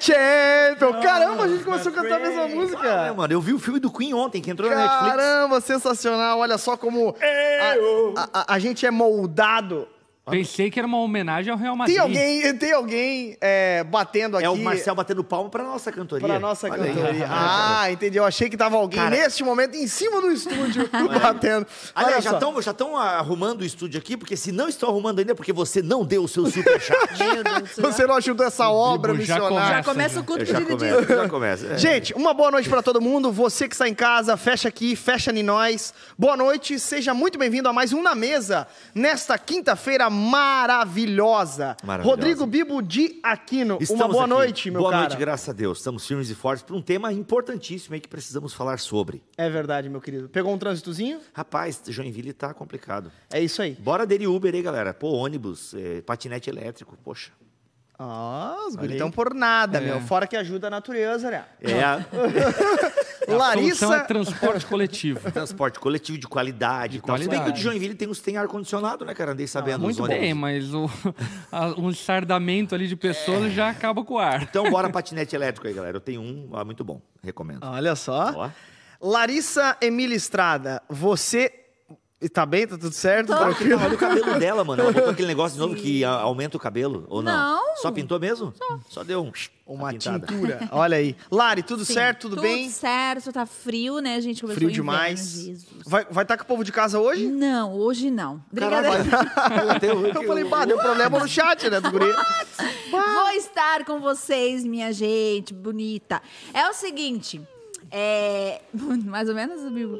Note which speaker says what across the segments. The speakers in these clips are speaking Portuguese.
Speaker 1: Champion! Caramba, a gente começou a cantar a mesma música.
Speaker 2: É, mano, eu vi o filme do Queen ontem, que entrou na Netflix.
Speaker 1: Caramba, sensacional. Olha só como a, a- a- a gente é moldado.
Speaker 3: Pensei que era uma homenagem ao Real Madrid.
Speaker 1: Tem alguém, tem alguém é, batendo aqui
Speaker 2: É o Marcel batendo palma pra nossa cantoria.
Speaker 1: pra nossa
Speaker 2: Olha aí.
Speaker 1: cantoria. Ah, entendi. Eu achei que tava alguém
Speaker 2: Cara-
Speaker 1: neste momento em cima do estúdio batendo. Olha
Speaker 2: Aliás, já estão já tão arrumando o estúdio aqui, porque se não estão arrumando ainda, é porque você não deu o seu superchat.
Speaker 1: Você não ajudou essa obra
Speaker 3: já
Speaker 1: missionária.
Speaker 4: Já começa o culto
Speaker 2: Eu já começo, já começo. É.
Speaker 1: Gente, uma boa noite pra todo mundo. Você que está em casa, fecha aqui, fecha em nós. Boa noite, seja muito bem-vindo a mais um Na Mesa, nesta quinta-feira maravilhosa.
Speaker 2: Maravilhosa.
Speaker 1: Rodrigo Bibo de Aquino,
Speaker 2: Estamos
Speaker 1: uma boa
Speaker 2: aqui.
Speaker 1: noite, meu
Speaker 2: Boa
Speaker 1: cara.
Speaker 2: noite, graças a Deus. Estamos firmes e fortes para um tema importantíssimo aí que precisamos falar sobre.
Speaker 1: É verdade, meu querido. Pegou um trânsitozinho?
Speaker 2: Rapaz, Joinville tá complicado.
Speaker 1: É isso aí.
Speaker 2: Bora dele Uber aí, galera. Pô, ônibus, é, patinete elétrico, poxa.
Speaker 1: Ah, os
Speaker 2: Olha
Speaker 1: guri
Speaker 2: aí.
Speaker 1: estão por nada,
Speaker 3: É.
Speaker 1: meu. Fora que ajuda a natureza, né?
Speaker 2: É, a-
Speaker 3: A
Speaker 1: Larissa.
Speaker 3: solução é transporte coletivo.
Speaker 2: transporte coletivo de qualidade. e tal. Se bem que o
Speaker 3: qualidade.
Speaker 2: de Joinville tem uns tem ar-condicionado, né, cara? Andei sabendo.
Speaker 1: muito
Speaker 2: os
Speaker 1: bom.
Speaker 2: ônibus.
Speaker 3: Tem, mas o, a- um sardamento ali de pessoas já acaba com o ar.
Speaker 2: Então bora patinete elétrico aí, galera. Eu tenho um, ah, muito bom. Recomendo.
Speaker 1: Olha só.
Speaker 2: Ó.
Speaker 1: Larissa Emília Estrada, você. Tá bem? Tá tudo certo?
Speaker 4: Tô.
Speaker 1: Tranquilo?
Speaker 2: Olha o cabelo dela, mano. Ela botou aquele negócio de novo que aumenta o cabelo, ou não?
Speaker 4: Não.
Speaker 2: Só pintou mesmo? Só, deu um...
Speaker 1: Uma
Speaker 2: pintada.
Speaker 1: tintura. Olha aí. Lari, tudo
Speaker 4: Sim,
Speaker 1: certo? Tudo, bem?
Speaker 4: certo, tá frio, né? Gente começou
Speaker 1: Frio demais.
Speaker 4: Jesus.
Speaker 1: Vai estar com o povo de casa hoje?
Speaker 4: Não, hoje não.
Speaker 2: Até hoje
Speaker 1: Eu falei, bah, deu problema no chat, né, do guri?
Speaker 4: Vou estar com vocês, minha gente bonita. É o seguinte. É. Mais ou menos, Bibo?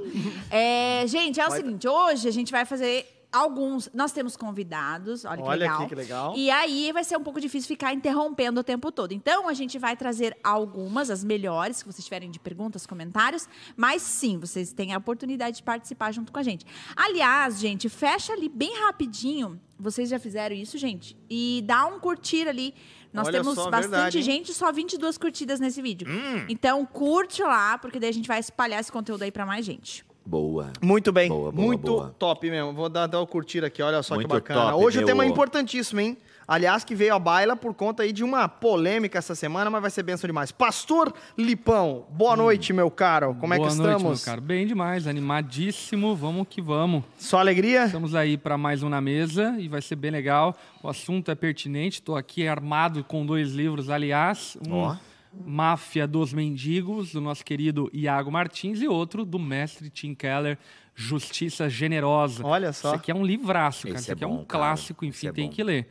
Speaker 4: É, gente, é o seguinte: hoje a gente vai fazer alguns. Nós temos convidados, olha que
Speaker 1: Olha
Speaker 4: legal.
Speaker 1: aqui que legal.
Speaker 4: E aí vai ser um pouco difícil ficar interrompendo o tempo todo. Então a gente vai trazer algumas, as melhores, que vocês tiverem de perguntas, comentários. Mas sim, vocês têm a oportunidade de participar junto com a gente. Aliás, gente, fecha ali bem rapidinho. Vocês já fizeram isso, gente? E dá um curtir ali. Nós
Speaker 1: Olha
Speaker 4: temos
Speaker 1: só,
Speaker 4: bastante
Speaker 1: verdade,
Speaker 4: gente, só 22 curtidas nesse vídeo. Então curte lá, porque daí a gente vai espalhar esse conteúdo aí pra mais gente.
Speaker 2: Boa.
Speaker 1: Muito bem.
Speaker 2: Boa, boa,
Speaker 1: Muito
Speaker 2: boa.
Speaker 1: top mesmo. Vou dar, dar o curtir aqui, olha só
Speaker 2: Muito
Speaker 1: que bacana.
Speaker 2: top,
Speaker 1: Hoje o tema é importantíssimo, hein? Aliás, que veio à baila por conta aí de uma polêmica essa semana, mas vai ser benção demais. Pastor Lipão, boa noite, meu caro. Como é
Speaker 3: Boa
Speaker 1: que
Speaker 3: noite,
Speaker 1: estamos?
Speaker 3: meu caro. Bem demais, animadíssimo. Vamos que vamos.
Speaker 1: Só alegria?
Speaker 3: Estamos aí para mais um na mesa e vai ser bem legal. O assunto é pertinente. Estou aqui armado com dois livros, aliás. Um
Speaker 2: Ó.
Speaker 3: Máfia dos Mendigos, do nosso querido Iago Martins, e outro do mestre Tim Keller, Justiça Generosa.
Speaker 1: Olha só.
Speaker 3: Isso aqui é um livraço, cara.
Speaker 2: Esse
Speaker 3: Isso
Speaker 2: é
Speaker 3: aqui é,
Speaker 2: bom,
Speaker 3: um
Speaker 2: cara.
Speaker 3: clássico,
Speaker 2: Esse
Speaker 3: enfim,
Speaker 2: é
Speaker 3: tem
Speaker 2: bom.
Speaker 3: que ler.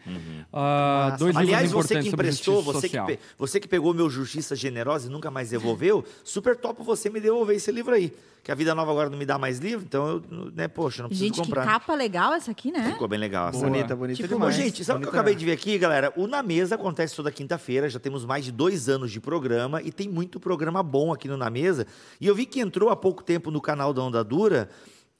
Speaker 3: Ah, dois
Speaker 2: Aliás,
Speaker 3: livros
Speaker 2: você
Speaker 3: importantes
Speaker 2: que
Speaker 3: sobre
Speaker 2: emprestou,
Speaker 3: justiça
Speaker 2: você que,
Speaker 3: social.
Speaker 2: pe- você que pegou meu Justiça Generosa e nunca mais devolveu, super top você me devolver esse livro aí. Que a Vida Nova agora não me dá mais livro, então eu, né, poxa, não preciso
Speaker 4: Gente,
Speaker 2: comprar.
Speaker 4: que capa legal essa aqui, né?
Speaker 2: Ficou bem legal. essa.
Speaker 1: Bonita, bonita
Speaker 2: Tipo,
Speaker 1: demais.
Speaker 2: gente, sabe o que eu acabei de ver aqui, galera? O Na Mesa acontece toda quinta-feira, já temos mais de dois anos de programa e tem muito programa bom aqui no Na Mesa. E eu vi que entrou há pouco tempo no canal da Onda Dura,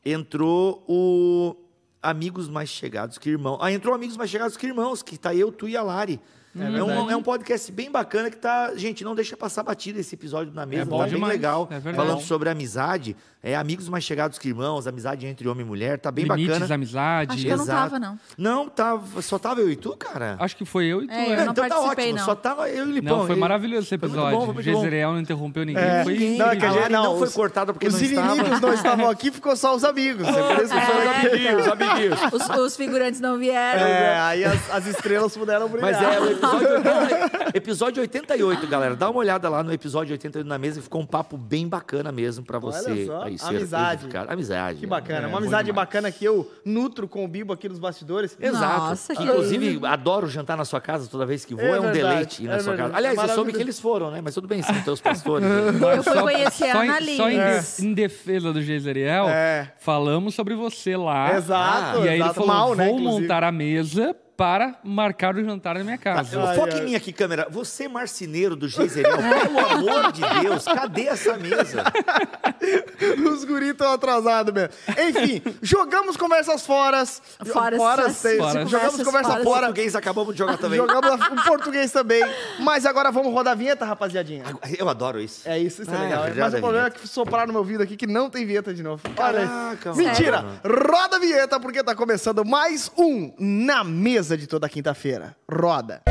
Speaker 2: entrou o Amigos Mais Chegados que Irmãos. Ah, entrou Amigos Mais Chegados que Irmãos, que tá eu, tu e a Lari. É, um,
Speaker 1: verdade.
Speaker 2: é um podcast bem bacana que tá. Gente, não deixa passar batida esse episódio na mesa,
Speaker 3: É bom
Speaker 2: tá bem
Speaker 3: demais,
Speaker 2: legal.
Speaker 3: é
Speaker 2: falando sobre amizade, é amigos mais chegados que irmãos, amizade entre homem e mulher, tá bem
Speaker 3: Limites
Speaker 2: bacana.
Speaker 3: amizade.
Speaker 4: Acho que eu não
Speaker 2: Exato.
Speaker 4: tava, não.
Speaker 2: Não, tava, só tava eu e tu, cara?
Speaker 3: Acho que foi eu e tu.
Speaker 4: É, eu não
Speaker 2: então tá ótimo,
Speaker 4: não.
Speaker 2: só tava eu e o Lipão.
Speaker 3: Não, foi maravilhoso esse episódio.
Speaker 2: foi bom.
Speaker 3: Jezreel não interrompeu ninguém.
Speaker 1: É.
Speaker 3: Foi
Speaker 1: Não, é que a gente-
Speaker 2: não foi cortada porque
Speaker 1: os
Speaker 2: não estava.
Speaker 1: inimigos não estavam aqui, ficou só os amigos. É por isso que são os
Speaker 4: É.
Speaker 1: amiguinhos, amiguinhos.
Speaker 4: Os, os figurantes não vieram.
Speaker 1: É, aí as, as estrelas puderam brilhar.
Speaker 2: Mas é o episódio 80, episódio 88, galera. Dá uma olhada lá no episódio 88 na mesa, ficou um papo bem bacana mesmo pra você.
Speaker 1: Olha só,
Speaker 2: aí ser
Speaker 1: amizade.
Speaker 2: edificado. Amizade.
Speaker 1: Que bacana.
Speaker 3: É,
Speaker 1: Uma amizade
Speaker 3: demais.
Speaker 1: bacana que eu nutro com o Bibo aqui nos bastidores.
Speaker 2: Exato.
Speaker 4: Nossa, que
Speaker 2: Inclusive, adoro jantar na sua casa toda vez que vou.
Speaker 1: É
Speaker 2: É, um
Speaker 1: verdade,
Speaker 2: deleite ir na
Speaker 1: é
Speaker 2: sua
Speaker 1: verdade.
Speaker 2: casa. Aliás, eu soube que eles foram, né? Mas tudo bem, são teus pastores. né?
Speaker 4: Eu fui conhecer a
Speaker 3: só, em, só em, de- em defesa do Jezreel,
Speaker 1: É.
Speaker 3: falamos sobre você lá.
Speaker 1: Exato,
Speaker 3: E aí ele
Speaker 1: exato.
Speaker 3: falou,
Speaker 1: Mal,
Speaker 3: vou
Speaker 1: né,
Speaker 3: montar a mesa para marcar o jantar na minha casa.
Speaker 1: Ai,
Speaker 2: Foca em mim aqui, câmera. Você, marceneiro do Geiseriel, pelo amor de Deus, cadê essa mesa?
Speaker 1: Os guris estão atrasados mesmo. Enfim, jogamos conversas foras.
Speaker 4: Foras,
Speaker 1: Foras,
Speaker 3: foras.
Speaker 1: Jogamos
Speaker 4: Conversas
Speaker 1: conversa fora.
Speaker 2: Português acabamos de jogar também.
Speaker 1: Jogamos o português também. Mas agora vamos rodar a vinheta, rapaziadinha.
Speaker 2: Eu adoro isso.
Speaker 1: É isso, isso é
Speaker 2: Ah,
Speaker 1: legal.
Speaker 2: já
Speaker 1: Mas o problema é que sopraram no meu ouvido aqui que não tem vinheta de novo. Olha.
Speaker 2: Caraca,
Speaker 1: Mentira! Roda a vinheta porque tá começando mais um Na Mesa de toda quinta-feira. Roda.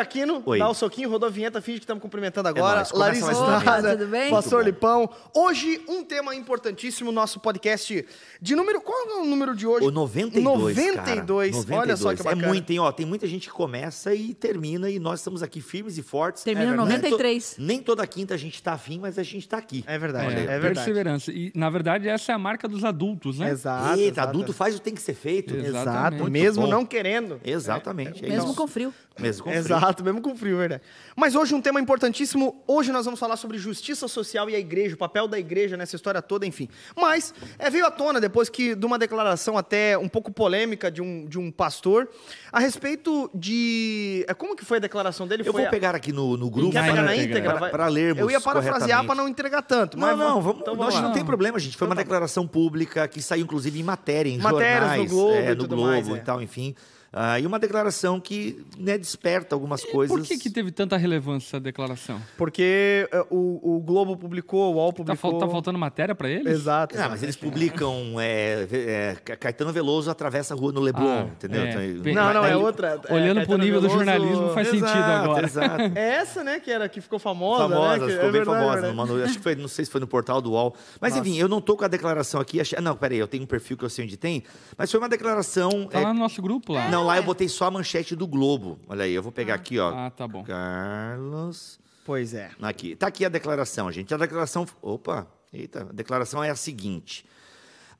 Speaker 1: Aquino,
Speaker 2: Oi.
Speaker 1: dá o soquinho, rodou a vinheta, finge que estamos cumprimentando agora.
Speaker 2: nóis, começa
Speaker 1: Larissa. Estrada,
Speaker 4: tudo bem?
Speaker 1: Pastor Lipão. Hoje, um tema importantíssimo, nosso podcast de número... Qual é o número de hoje?
Speaker 2: O 92,
Speaker 1: 92.
Speaker 2: cara.
Speaker 1: Olha só que bacana.
Speaker 2: É muito, hein? Ó, tem muita gente que começa e termina e nós estamos aqui firmes e fortes.
Speaker 4: Termina
Speaker 2: É
Speaker 4: no
Speaker 2: verdade.
Speaker 4: 93.
Speaker 2: Nem, to- nem toda quinta a gente tá afim, mas a gente tá aqui.
Speaker 1: É verdade,
Speaker 3: É,
Speaker 1: é, verdade.
Speaker 3: perseverança. E, na verdade, essa é a marca dos adultos, né?
Speaker 1: Exato.
Speaker 2: Eita,
Speaker 1: exato.
Speaker 2: adulto faz o que tem que ser feito.
Speaker 3: Exato.
Speaker 1: Mesmo
Speaker 2: bom.
Speaker 1: não querendo.
Speaker 2: Exatamente. é
Speaker 4: Mesmo
Speaker 2: isso.
Speaker 4: com frio.
Speaker 2: Mesmo com frio.
Speaker 1: Exato, mesmo com frio, verdade. Mas hoje um tema importantíssimo. Hoje nós vamos falar sobre justiça social e a igreja, o papel da igreja nessa história toda, enfim. Mas é, veio à tona depois que de uma declaração até um pouco polêmica de um, de um pastor a respeito de. é, Como que foi a declaração dele?
Speaker 2: Eu
Speaker 1: foi
Speaker 2: vou
Speaker 1: a-
Speaker 2: pegar aqui no, no
Speaker 1: Quer
Speaker 2: grupo
Speaker 1: pegar
Speaker 3: Vai
Speaker 1: na íntegra?
Speaker 2: para lermos
Speaker 1: Eu ia parafrasear para não entregar tanto.
Speaker 2: Não,
Speaker 1: mas
Speaker 2: não, vamos,
Speaker 1: então
Speaker 2: nós
Speaker 1: vamos lá.
Speaker 2: não tem problema, gente. Foi uma declaração pública que saiu, inclusive, em matéria, em
Speaker 1: Matérias no
Speaker 2: jornais,
Speaker 1: Globo
Speaker 2: é, no Globo
Speaker 1: mais, é.
Speaker 2: e tal, enfim. Ah, e uma declaração que né, desperta algumas coisas.
Speaker 3: Por que, que teve tanta relevância essa declaração?
Speaker 1: Porque é, o, o Globo publicou, o UOL
Speaker 3: Tá,
Speaker 1: publicou.
Speaker 3: fal- tá faltando matéria pra eles?
Speaker 1: Exato.
Speaker 2: Ah, mas eles publicam é, é, Ca- Caetano Veloso atravessa a rua no Leblon,
Speaker 3: Ah,
Speaker 2: entendeu?
Speaker 3: é.
Speaker 2: Então,
Speaker 3: Bem,
Speaker 1: Não, não, é outra. é,
Speaker 3: Olhando pro nível do
Speaker 1: Veloso-
Speaker 3: jornalismo, faz sentido
Speaker 2: Exato,
Speaker 3: agora.
Speaker 2: Exato.
Speaker 1: É essa, né, que, era, que ficou famosa,
Speaker 2: famosa,
Speaker 1: né? que-
Speaker 2: ficou
Speaker 1: é
Speaker 2: bem
Speaker 1: verdade,
Speaker 2: famosa.
Speaker 1: verdade.
Speaker 2: no Manu- acho que foi, não sei se foi no portal do UOL. Mas enfim, eu não tô com a declaração aqui. Achei, ah, não, peraí, eu tenho um perfil que eu sei onde tem. Mas foi uma declaração.
Speaker 3: Tá
Speaker 2: é,
Speaker 3: lá no nosso grupo lá.
Speaker 2: não, lá eu botei só a manchete do Globo. Olha aí, eu vou pegar aqui, ó.
Speaker 3: Ah, tá bom.
Speaker 2: Carlos.
Speaker 1: Pois é.
Speaker 2: Aqui. Tá aqui a declaração, gente. A declaração. Opa! Eita, a declaração é a seguinte.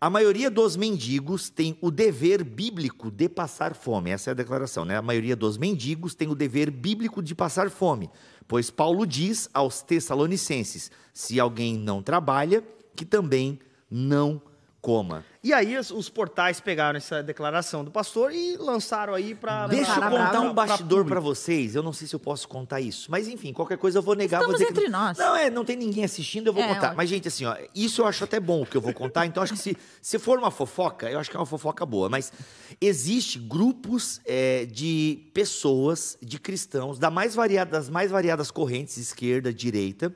Speaker 2: A maioria dos mendigos tem o dever bíblico de passar fome. Essa é a declaração, né? A maioria dos mendigos tem o dever bíblico de passar fome. Pois Paulo diz aos Tessalonicenses: se alguém não trabalha, que também não coma.
Speaker 1: E aí os, os portais pegaram essa declaração do pastor e lançaram aí para
Speaker 2: Deixa eu contar um bastidor pra vocês. Eu não sei se eu posso contar isso. Mas enfim, qualquer coisa eu vou negar. vou
Speaker 4: Estamos
Speaker 2: dizer que-
Speaker 4: entre nós.
Speaker 2: Não, é, não tem ninguém assistindo, eu vou
Speaker 4: É,
Speaker 2: contar.
Speaker 4: ótimo.
Speaker 2: Mas, gente, assim, ó, isso eu acho até bom o que eu vou contar. Então, acho que se, se for uma fofoca, eu acho que é uma fofoca boa. Mas existe grupos é, de pessoas, de cristãos, da mais variada, das mais variadas correntes, esquerda, direita,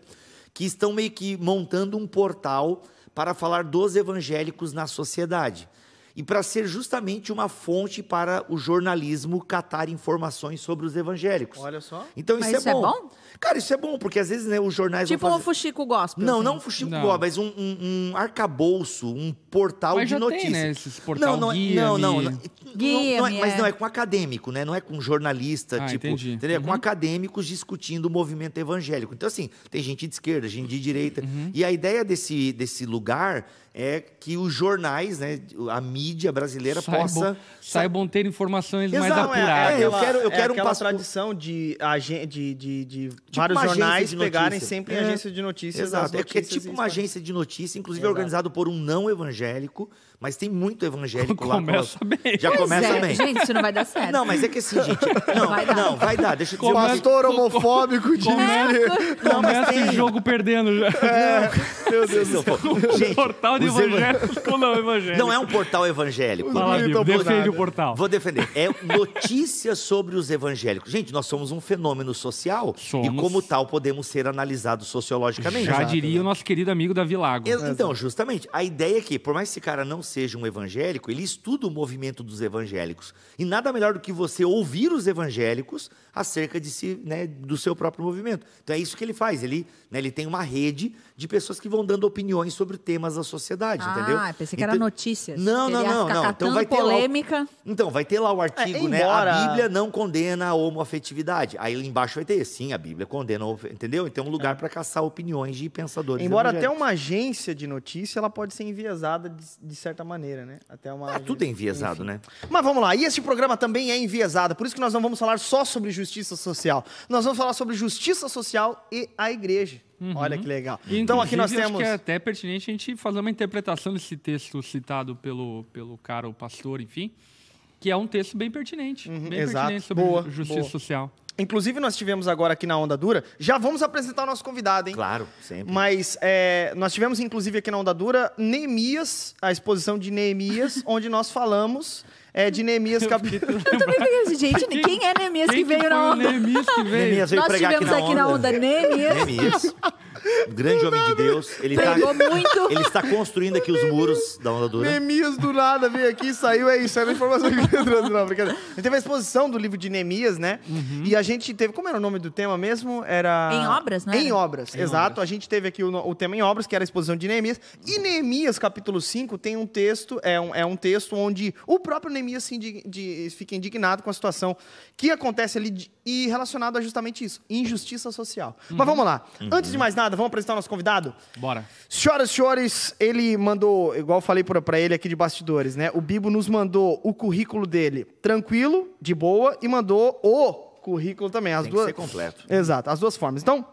Speaker 2: que estão meio que montando um portal para falar dos evangélicos na sociedade. E para ser justamente uma fonte para o jornalismo catar informações sobre os evangélicos.
Speaker 1: Olha só.
Speaker 2: Então isso,
Speaker 4: Mas isso
Speaker 2: é,
Speaker 4: é
Speaker 2: bom.
Speaker 4: bom?
Speaker 2: Cara, isso é bom, porque às vezes né, os jornais
Speaker 4: Tipo
Speaker 2: vão
Speaker 4: um
Speaker 2: fazer...
Speaker 4: fuxico gospel.
Speaker 2: Não,
Speaker 4: assim.
Speaker 2: não um fuxico
Speaker 3: Não.
Speaker 2: igual, mas um, um, um arcabouço, um portal
Speaker 3: Mas
Speaker 2: de
Speaker 3: já tem,
Speaker 2: notícias.
Speaker 3: né, esses portal
Speaker 2: não, não, é-
Speaker 3: guia-me.
Speaker 2: não, não, não, não,
Speaker 4: Guia-me,
Speaker 2: não é- mas
Speaker 4: é.
Speaker 2: não é com acadêmico, né? Não é com jornalista,
Speaker 3: Ah,
Speaker 2: tipo,
Speaker 3: entendi.
Speaker 2: entendeu? É com
Speaker 3: Uhum.
Speaker 2: acadêmicos discutindo o movimento evangélico. Então assim, tem gente de esquerda, gente de direita.
Speaker 3: Uhum.
Speaker 2: E a ideia desse, desse lugar é que os jornais, né, a mídia brasileira
Speaker 3: Saibam-
Speaker 2: possa
Speaker 3: Saibam ter informações mais
Speaker 2: Exato,
Speaker 1: Não, é, é
Speaker 3: apuradas.
Speaker 2: eu quero- eu
Speaker 1: é
Speaker 2: quero um passo-
Speaker 1: tradição de, agen- de, de, de vários
Speaker 2: uma agência
Speaker 1: jornais
Speaker 2: de
Speaker 1: pegarem sempre
Speaker 2: É.
Speaker 1: em agências de notícias.
Speaker 2: Exato,
Speaker 1: as
Speaker 2: é, que é
Speaker 1: notícias
Speaker 2: tipo
Speaker 1: e
Speaker 2: uma agência de notícia, inclusive
Speaker 1: Exato.
Speaker 2: organizado por um não evangélico, mas tem muito evangélico lá.
Speaker 3: Começa bem.
Speaker 2: Já
Speaker 4: Pois
Speaker 2: começa
Speaker 4: é,
Speaker 2: bem.
Speaker 4: Gente, isso não vai dar certo.
Speaker 2: Não, mas é que assim, gente. Não,
Speaker 4: Vai dar.
Speaker 2: não, vai dar. Deixa eu dizer.
Speaker 1: Pastor homofóbico de
Speaker 2: Não, mas
Speaker 3: Começa
Speaker 2: tem.
Speaker 3: o jogo perdendo já.
Speaker 1: Meu Deus do céu.
Speaker 2: Gente,
Speaker 3: portal de
Speaker 2: os eva-
Speaker 3: evangélicos com não evangélicos.
Speaker 2: Não é um portal evangélico.
Speaker 3: Fala,
Speaker 1: Não
Speaker 3: defende o portal.
Speaker 2: Vou defender. É notícias sobre os evangélicos. Gente, nós somos um fenômeno social
Speaker 3: Somos.
Speaker 2: e, como tal, podemos ser analisados sociologicamente.
Speaker 3: Já diria o nosso querido amigo Davi Lago.
Speaker 2: Então, justamente, a ideia é que, por mais que esse cara não seja um evangélico, ele estuda o movimento dos evangélicos. E nada melhor do que você ouvir os evangélicos acerca de si, né, do seu próprio movimento. Então é isso que ele faz. Ele, né, ele tem uma rede de pessoas que vão dando opiniões sobre temas da sociedade,
Speaker 4: ah,
Speaker 2: entendeu?
Speaker 4: pensei que era
Speaker 2: Então-
Speaker 4: notícias.
Speaker 2: Não, não, não, não. Então vai ter lá o-
Speaker 4: polêmica.
Speaker 2: Então, vai ter lá o artigo,
Speaker 1: É,
Speaker 2: né?
Speaker 1: embora-
Speaker 2: A Bíblia não condena a homoafetividade. Aí lá embaixo vai ter, sim, a Bíblia condena, entendeu? Então é um lugar para caçar opiniões de pensadores.
Speaker 1: Embora até uma agência de notícia, ela pode ser enviesada de, de certa maneira, né? Até uma
Speaker 2: Ah,
Speaker 1: agência-
Speaker 2: tudo é enviesado,
Speaker 1: enfim.
Speaker 2: né?
Speaker 1: Mas vamos lá, e este programa também é enviesado, por isso que nós não vamos falar só sobre justiça social. Nós vamos falar sobre justiça social e a igreja. Olha que legal.
Speaker 3: E,
Speaker 1: Então aqui nós temos.
Speaker 3: Acho que é até pertinente a gente fazer uma interpretação desse texto citado pelo, pelo cara, o pastor, enfim, que é um texto bem pertinente. bem
Speaker 1: Uhum, exato.
Speaker 3: pertinente sobre
Speaker 1: Boa,
Speaker 3: ju- justiça
Speaker 1: boa.
Speaker 3: social.
Speaker 1: Inclusive, nós tivemos agora aqui na Onda Dura. Já vamos apresentar o nosso convidado, hein?
Speaker 2: Claro, sempre.
Speaker 1: Mas é, nós tivemos, inclusive, aqui na Onda Dura, Neemias, a exposição de Neemias, onde nós falamos é, de Neemias capítulo.
Speaker 4: Eu também fiquei assim, gente, quem é Neemias que
Speaker 3: Quem
Speaker 4: veio
Speaker 3: foi
Speaker 4: na
Speaker 3: o
Speaker 4: onda?
Speaker 3: Neemias que veio?
Speaker 2: Neemias veio
Speaker 4: Nós
Speaker 2: pregar
Speaker 4: tivemos aqui na onda Neemias.
Speaker 2: Neemias. grande homem de Deus. Ele, tá,
Speaker 4: muito.
Speaker 2: ele está construindo aqui os muros da onda dura.
Speaker 1: Neemias do nada veio aqui e saiu, é isso, era a informação que eu trouxe, não, brincadeira. A gente teve a exposição do livro de Neemias, né? E a gente teve, como era o nome do tema mesmo? Era...
Speaker 4: Em obras, não
Speaker 1: Em obras, exato. A gente teve aqui o, o tema em obras, que era a exposição de Neemias. E Neemias, capítulo 5, tem um texto, é um, é um texto onde o próprio Neemias se indig- de- fica indignado com a situação que acontece ali de- e relacionado a justamente isso, injustiça social. Mas vamos lá. Antes de mais nada, vamos apresentar o nosso convidado?
Speaker 3: Bora.
Speaker 1: Senhoras e senhores, ele mandou, igual eu falei pra pra ele aqui de bastidores, né? O Bibo nos mandou o currículo dele tranquilo, de boa, e mandou o currículo também. As
Speaker 2: Tem que
Speaker 1: duas...
Speaker 2: ser completo.
Speaker 1: Exato, as duas formas. Então,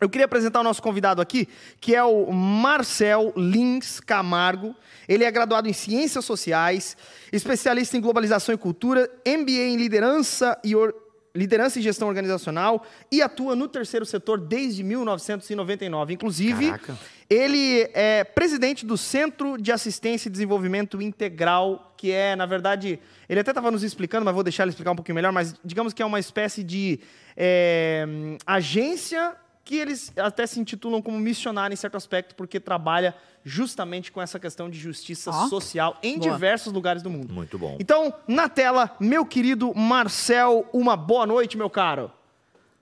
Speaker 1: eu queria apresentar o nosso convidado aqui, que é o Marcel Lins Camargo. Ele é graduado em Ciências Sociais, especialista em Globalização e Cultura, MBA em Liderança e Or- Liderança e Gestão Organizacional e atua no terceiro setor desde 1999. Inclusive,
Speaker 2: Caraca.
Speaker 1: ele é presidente do Centro de Assistência e Desenvolvimento Integral, que é, na verdade, ele até estava nos explicando, mas vou deixar ele explicar um pouquinho melhor, mas digamos que é uma espécie de é, agência que eles até se intitulam como missionária em certo aspecto, porque trabalha justamente com essa questão de justiça
Speaker 4: Ó.
Speaker 1: social em
Speaker 4: Boa.
Speaker 1: diversos lugares do mundo.
Speaker 2: Muito bom.
Speaker 1: Então, na tela, meu querido Marcel, uma boa noite, meu caro.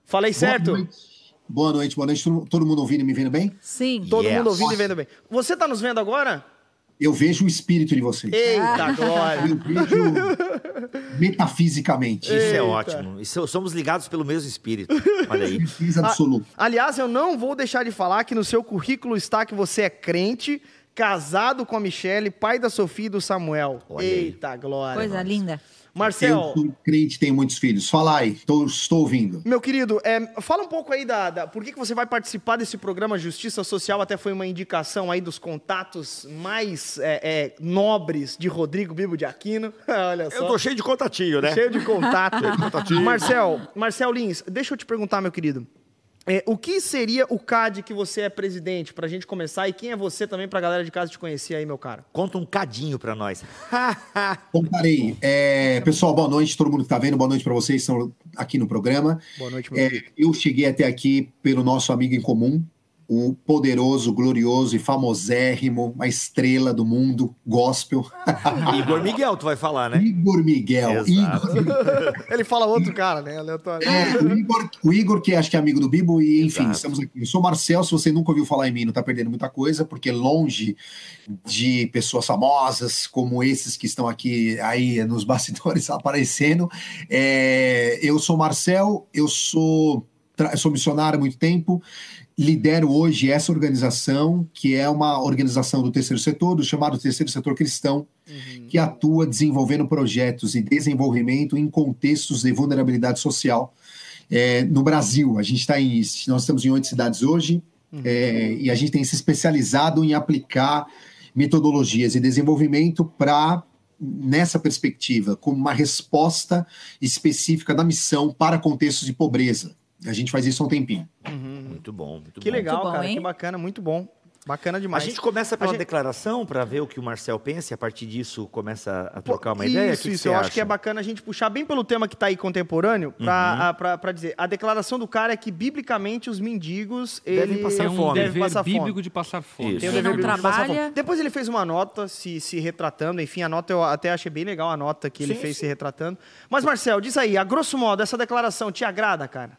Speaker 1: Falei certo?
Speaker 5: Boa noite. Boa noite, boa noite. Todo, todo mundo ouvindo e me vendo bem?
Speaker 4: Sim.
Speaker 1: Todo
Speaker 2: Yes.
Speaker 1: mundo ouvindo e vendo bem. Você está nos vendo agora?
Speaker 5: Eu vejo o espírito de vocês.
Speaker 1: Eita, glória.
Speaker 5: Eu vejo metafisicamente.
Speaker 2: Isso é
Speaker 1: Eita.
Speaker 2: ótimo. Isso- somos ligados pelo mesmo espírito. Olha aí.
Speaker 5: Certeza absoluta.
Speaker 1: Aliás, eu não vou deixar de falar que no seu currículo está que você é crente, casado com a Michelle, pai da Sofia e do Samuel.
Speaker 2: Olha aí.
Speaker 1: Eita, glória.
Speaker 4: Coisa linda.
Speaker 1: Marcel,
Speaker 5: Eu sou crente tenho muitos filhos. Fala aí, tô- estou ouvindo.
Speaker 1: meu querido, é, fala um pouco aí da, da- por que, que você vai participar desse programa Justiça Social. Até foi uma indicação aí dos contatos mais é, é, nobres de Rodrigo Bibo de Aquino. Olha só.
Speaker 2: Eu tô cheio de contatinho, né?
Speaker 1: Cheio de contato. Marcel, Marcel Lins, deixa eu te perguntar, meu querido. É, o que seria o CAD que você é presidente, pra gente começar? E quem é você também, pra galera de casa te conhecer aí, meu cara?
Speaker 2: Conta um cadinho pra nós.
Speaker 5: Contarei. É, pessoal, boa noite. Todo mundo que está vendo, boa noite para vocês que estão aqui no programa.
Speaker 1: Boa noite, meu
Speaker 5: É, eu cheguei até aqui pelo nosso amigo em comum, o poderoso, glorioso e famosérrimo, uma estrela do mundo, gospel,
Speaker 2: Igor Miguel, tu vai falar, né?
Speaker 5: Igor Miguel. Igor
Speaker 1: Ele fala outro cara, né? Aleatório.
Speaker 5: É, o Igor, o Igor, que acho que é amigo do Bibo, e enfim,
Speaker 2: Exato.
Speaker 5: estamos aqui. Eu sou Marcel, se você nunca ouviu falar em mim, não está perdendo muita coisa, porque longe de pessoas famosas como esses que estão aqui aí nos bastidores aparecendo, é, eu sou Marcel, eu sou, eu sou missionário há muito tempo, lidero hoje essa organização, que é uma organização do terceiro setor, do chamado terceiro setor cristão, que atua desenvolvendo projetos e desenvolvimento em contextos de vulnerabilidade social. É, no Brasil, a gente está em. Nós estamos em oito cidades hoje, é, e a gente tem se especializado em aplicar metodologias e desenvolvimento para, nessa perspectiva, como uma resposta específica da missão para contextos de pobreza. A gente faz isso há um tempinho.
Speaker 2: Muito bom, muito
Speaker 1: Que
Speaker 2: bom.
Speaker 1: legal,
Speaker 4: Muito bom,
Speaker 1: cara.
Speaker 4: hein?
Speaker 1: Que bacana, muito bom. Bacana
Speaker 2: A
Speaker 1: demais.
Speaker 2: gente começa pela
Speaker 1: A gente-
Speaker 2: declaração para ver o que o Marcel pensa e a partir disso começa a trocar uma
Speaker 1: isso,
Speaker 2: ideia. O que que
Speaker 1: isso,
Speaker 2: você
Speaker 1: eu
Speaker 2: acha?
Speaker 1: acho que é bacana a gente puxar bem pelo tema que está aí contemporâneo, pra, a- pra, pra dizer. A declaração do cara é que, biblicamente, os mendigos.
Speaker 2: Devem
Speaker 1: ele-
Speaker 2: passar
Speaker 3: É um
Speaker 2: fome.
Speaker 1: devem
Speaker 3: dever
Speaker 1: passar
Speaker 3: bíblico
Speaker 1: fome.
Speaker 3: de passar fome.
Speaker 2: Isso.
Speaker 1: Tem dever
Speaker 4: não
Speaker 1: de
Speaker 4: trabalha-
Speaker 1: fome. Depois ele fez uma nota se, se retratando, enfim, a nota eu até achei bem legal a nota que ele
Speaker 2: Sim,
Speaker 1: fez
Speaker 2: sim.
Speaker 1: se retratando. Mas, Marcel, diz aí, a grosso modo, essa declaração te agrada, cara?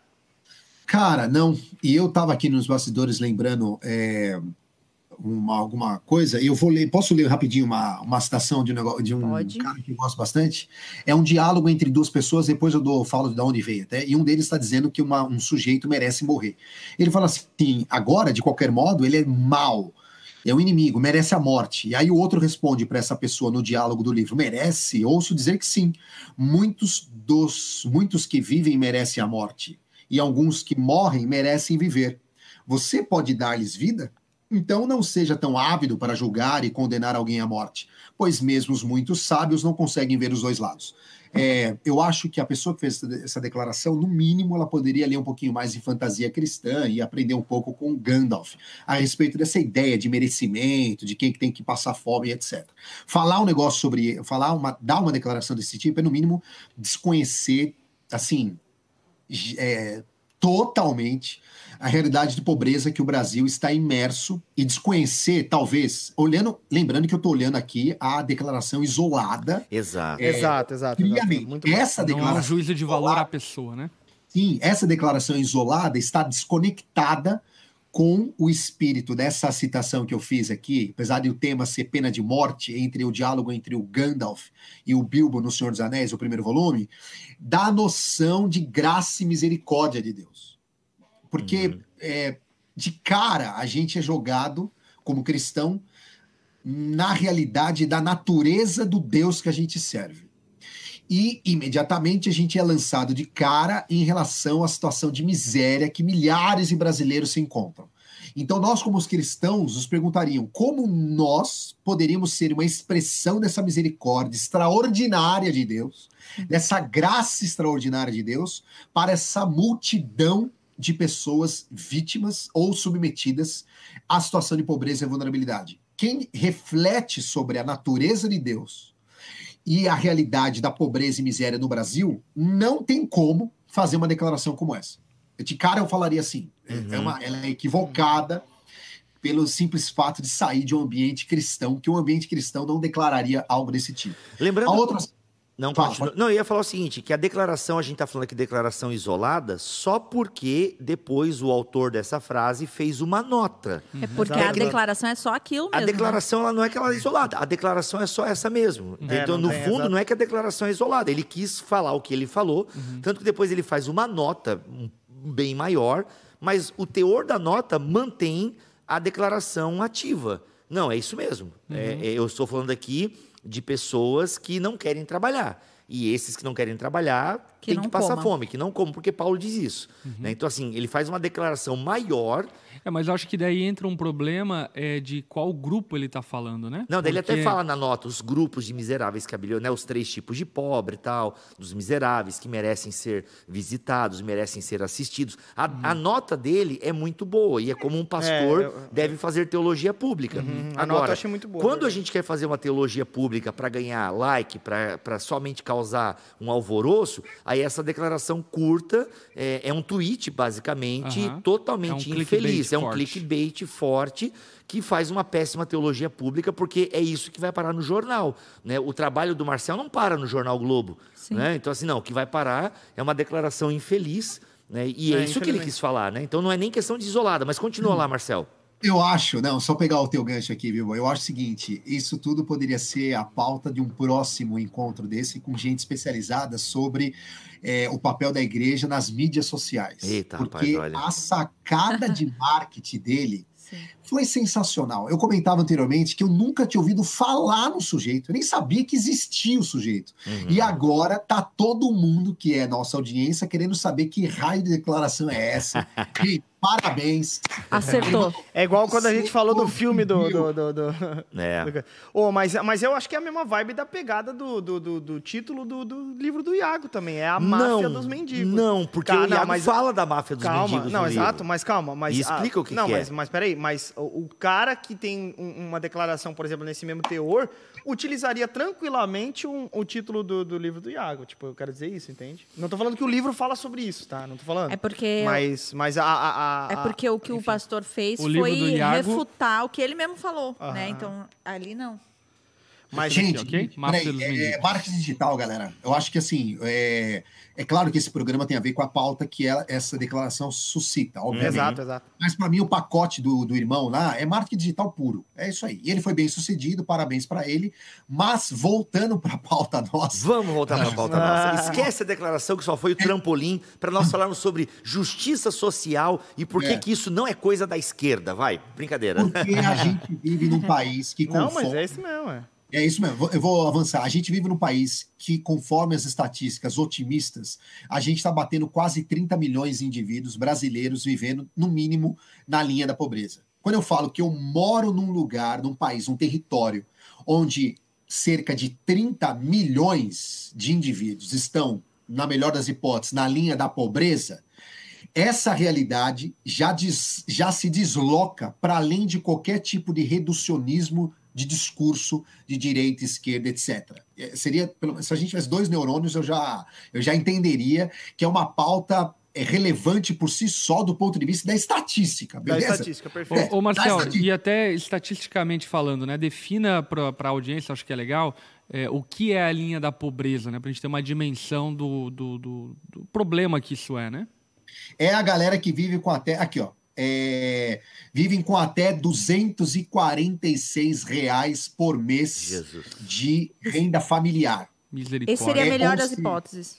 Speaker 5: Cara, não. E eu estava aqui nos bastidores lembrando é, uma, alguma coisa. E eu vou ler. Posso ler rapidinho uma, uma citação de um, negócio, de um
Speaker 4: Pode.
Speaker 5: cara que eu gosto bastante? É um diálogo entre duas pessoas. Depois eu dou, falo de onde veio até. E um deles está dizendo que uma- um sujeito merece morrer. Ele fala assim: agora, de qualquer modo, ele é mau. É um inimigo, merece a morte. E aí o outro responde para essa pessoa no diálogo do livro: merece? Ouço dizer que sim. Muitos dos muitos que vivem merecem a morte e alguns que morrem merecem viver. Você pode dar-lhes vida? Então não seja tão ávido para julgar e condenar alguém à morte, pois mesmo os muitos sábios não conseguem ver os dois lados. É, eu acho que a pessoa que fez essa de- essa declaração, no mínimo, ela poderia ler um pouquinho mais de fantasia cristã e aprender um pouco com Gandalf a respeito dessa ideia de merecimento, de quem que tem que passar fome, etc. Falar um negócio sobre, falar uma, dar uma declaração desse tipo é no mínimo desconhecer, assim, é, totalmente a realidade de pobreza que o Brasil está imerso e desconhecer, talvez, olhando, lembrando que eu estou olhando aqui a declaração isolada.
Speaker 2: Exato.
Speaker 1: É, exato, exato.
Speaker 5: Friamente.
Speaker 1: Muito
Speaker 5: essa
Speaker 3: Não é um
Speaker 5: declaração.
Speaker 3: juízo de valor
Speaker 5: isolada-
Speaker 3: à pessoa, né?
Speaker 5: Sim, essa declaração isolada está desconectada com o espírito dessa citação que eu fiz aqui, apesar de o tema ser pena de morte, entre o diálogo entre o Gandalf e o Bilbo no Senhor dos Anéis, o primeiro volume, da noção de graça e misericórdia de Deus. Porque é, de cara a gente é jogado como cristão na realidade da natureza do Deus que a gente serve. E imediatamente a gente é lançado de cara em relação à situação de miséria que milhares de brasileiros se encontram. Então, nós, como os cristãos, nos perguntariam como nós poderíamos ser uma expressão dessa misericórdia extraordinária de Deus, dessa graça extraordinária de Deus, para essa multidão de pessoas vítimas ou submetidas à situação de pobreza e vulnerabilidade. Quem reflete sobre a natureza de Deus e a realidade da pobreza e miséria no Brasil, não tem como fazer uma declaração como essa. De cara eu falaria assim, é uma, ela é equivocada pelo simples fato de sair de um ambiente cristão, que um ambiente cristão não declararia algo desse tipo.
Speaker 2: Lembrando.
Speaker 5: A
Speaker 2: Não,
Speaker 5: Fala,
Speaker 2: continua- não, eu ia falar o seguinte, que a declaração, a gente está falando aqui declaração isolada, só porque depois o autor dessa frase fez uma nota.
Speaker 4: É porque
Speaker 1: Exato.
Speaker 4: a declaração é só aquilo mesmo.
Speaker 2: A
Speaker 4: né?
Speaker 2: declaração ela não é aquela isolada, a declaração é só essa mesmo.
Speaker 1: É,
Speaker 2: então, no fundo,
Speaker 1: exato.
Speaker 2: não é que a declaração é isolada, ele quis falar o que ele falou,
Speaker 1: Uhum.
Speaker 2: tanto que depois ele faz uma nota bem maior, mas o teor da nota mantém a declaração ativa. Não, é isso mesmo.
Speaker 1: Uhum.
Speaker 2: É- é- eu estou falando aqui de pessoas que não querem trabalhar. E esses que não querem trabalhar
Speaker 4: Que
Speaker 2: têm que passar
Speaker 4: coma.
Speaker 2: fome, que não comam, porque Paulo diz isso.
Speaker 1: Uhum.
Speaker 2: né? Então, assim, ele faz uma declaração maior
Speaker 3: É, mas eu acho que daí entra um problema é, de qual grupo ele está falando, né?
Speaker 2: Não, daí ele até
Speaker 3: Porque-
Speaker 2: fala na nota os grupos de miseráveis que habilitam, né? Os três tipos de pobre e tal, dos miseráveis que merecem ser visitados, merecem ser assistidos. A, a nota dele é muito boa e é como um pastor
Speaker 1: É, eu-
Speaker 2: deve fazer teologia pública.
Speaker 1: A
Speaker 2: Agora,
Speaker 1: nota eu achei muito boa,
Speaker 2: quando a gente quer fazer uma teologia pública para ganhar like, para somente causar um alvoroço, aí essa declaração curta é, é um tweet, basicamente,
Speaker 3: Aham.
Speaker 2: totalmente
Speaker 3: É um
Speaker 2: infeliz.
Speaker 3: Clickbait
Speaker 2: É um
Speaker 3: forte.
Speaker 2: clickbait forte que faz uma péssima teologia pública, porque é isso que vai parar no jornal. Né? O trabalho do Marcel não para no Jornal Globo. Né? Então, assim, não, o que vai parar é uma declaração infeliz. Né? E é,
Speaker 1: É,
Speaker 2: isso que ele quis falar. Né? Então, não é nem questão de isolada, mas continua lá, Marcel.
Speaker 5: Eu acho, não, só pegar o teu gancho aqui, viu? Eu acho o seguinte: isso tudo poderia ser a pauta de um próximo encontro desse com gente especializada sobre é, o papel da igreja nas mídias sociais.
Speaker 2: Eita,
Speaker 5: Porque
Speaker 2: rapaz,
Speaker 5: a sacada de marketing dele
Speaker 4: Sim.
Speaker 5: Foi sensacional. Eu comentava anteriormente que eu nunca tinha ouvido falar no sujeito, eu nem sabia que existia o sujeito.
Speaker 2: Uhum.
Speaker 5: E agora tá todo mundo que é nossa audiência querendo saber que raio de declaração é essa. Gente, parabéns.
Speaker 4: Acertou.
Speaker 1: É igual quando a gente falou do filme do. do, do, do-
Speaker 2: É.
Speaker 1: Ô, mas, mas eu acho que é a mesma vibe da pegada do, do, do, do título do, do livro do Iago também. É a máfia dos mendigos.
Speaker 2: Não, porque
Speaker 1: Tá,
Speaker 2: o
Speaker 1: não,
Speaker 2: Iago
Speaker 1: mas-
Speaker 2: fala da máfia dos
Speaker 1: Calma,
Speaker 2: mendigos
Speaker 1: não,
Speaker 2: no
Speaker 1: exato,
Speaker 2: livro.
Speaker 1: mas calma. Mas,
Speaker 2: E explica
Speaker 1: ah,
Speaker 2: o que
Speaker 1: Não,
Speaker 2: que é.
Speaker 1: mas, mas peraí, mas o, cara que tem um- uma declaração, por exemplo, nesse mesmo teor, utilizaria tranquilamente um- o título do, do livro do Iago. Tipo, eu quero dizer isso, entende? Não tô falando que o livro fala sobre isso, tá? Não tô falando.
Speaker 4: É porque
Speaker 1: Mas, mas a, a, a-
Speaker 4: É porque o que o pastor fez foi
Speaker 3: Iago-
Speaker 4: refutar o que ele mesmo falou, né? Então, ali não.
Speaker 1: Mas,
Speaker 5: Gente,
Speaker 3: ok? Máfia
Speaker 5: peraí,
Speaker 3: dos
Speaker 5: é,
Speaker 3: mendigos.
Speaker 5: marketing digital, galera. Eu acho que assim, é, é claro que esse programa tem a ver com a pauta que ela- essa declaração suscita, obviamente.
Speaker 1: Exato, exato.
Speaker 5: Mas para mim o pacote do, do irmão lá é marketing digital puro. É isso aí. E ele foi bem sucedido, parabéns para ele. Mas voltando para a pauta nossa,
Speaker 2: Vamos voltar para a pauta
Speaker 1: Ah.
Speaker 2: nossa. Esquece a declaração que só foi o trampolim para nós falarmos sobre justiça social e por que
Speaker 5: É.
Speaker 2: que isso não é coisa da esquerda. Vai, brincadeira.
Speaker 5: porque a gente vive num país que
Speaker 1: Não,
Speaker 5: conforme...
Speaker 1: mas é isso mesmo, é.
Speaker 5: É isso mesmo, eu vou avançar. A gente vive num país que, conforme as estatísticas otimistas, a gente está batendo quase 30 milhões de indivíduos brasileiros vivendo, no mínimo, na linha da pobreza. Quando eu falo que eu moro num lugar, num país, num território, onde cerca de 30 milhões de indivíduos estão, na melhor das hipóteses, na linha da pobreza, essa realidade já, des- já se desloca para além de qualquer tipo de reducionismo de discurso de direita, esquerda, etc. É, Seria, se a gente tivesse dois neurônios, eu já, eu já entenderia que é uma pauta é relevante por si só do ponto de vista da estatística,
Speaker 1: Da
Speaker 5: beleza?
Speaker 1: estatística, perfeito.
Speaker 5: É,
Speaker 3: Ô, Marcel,
Speaker 5: tá estatística.
Speaker 3: e até estatisticamente falando, né? Defina para a audiência, acho que é legal, é, o que é a linha da pobreza, né? Para a gente ter uma dimensão do, do, do- do problema que isso é, né?
Speaker 5: É a galera que vive com até. Aqui, ó. É, vivem com até 246 reais por mês
Speaker 2: Jesus.
Speaker 5: de renda familiar.
Speaker 3: Misericórdia.
Speaker 4: Esse seria a
Speaker 5: É,
Speaker 4: melhor
Speaker 5: ou
Speaker 4: das
Speaker 5: se-
Speaker 4: hipóteses.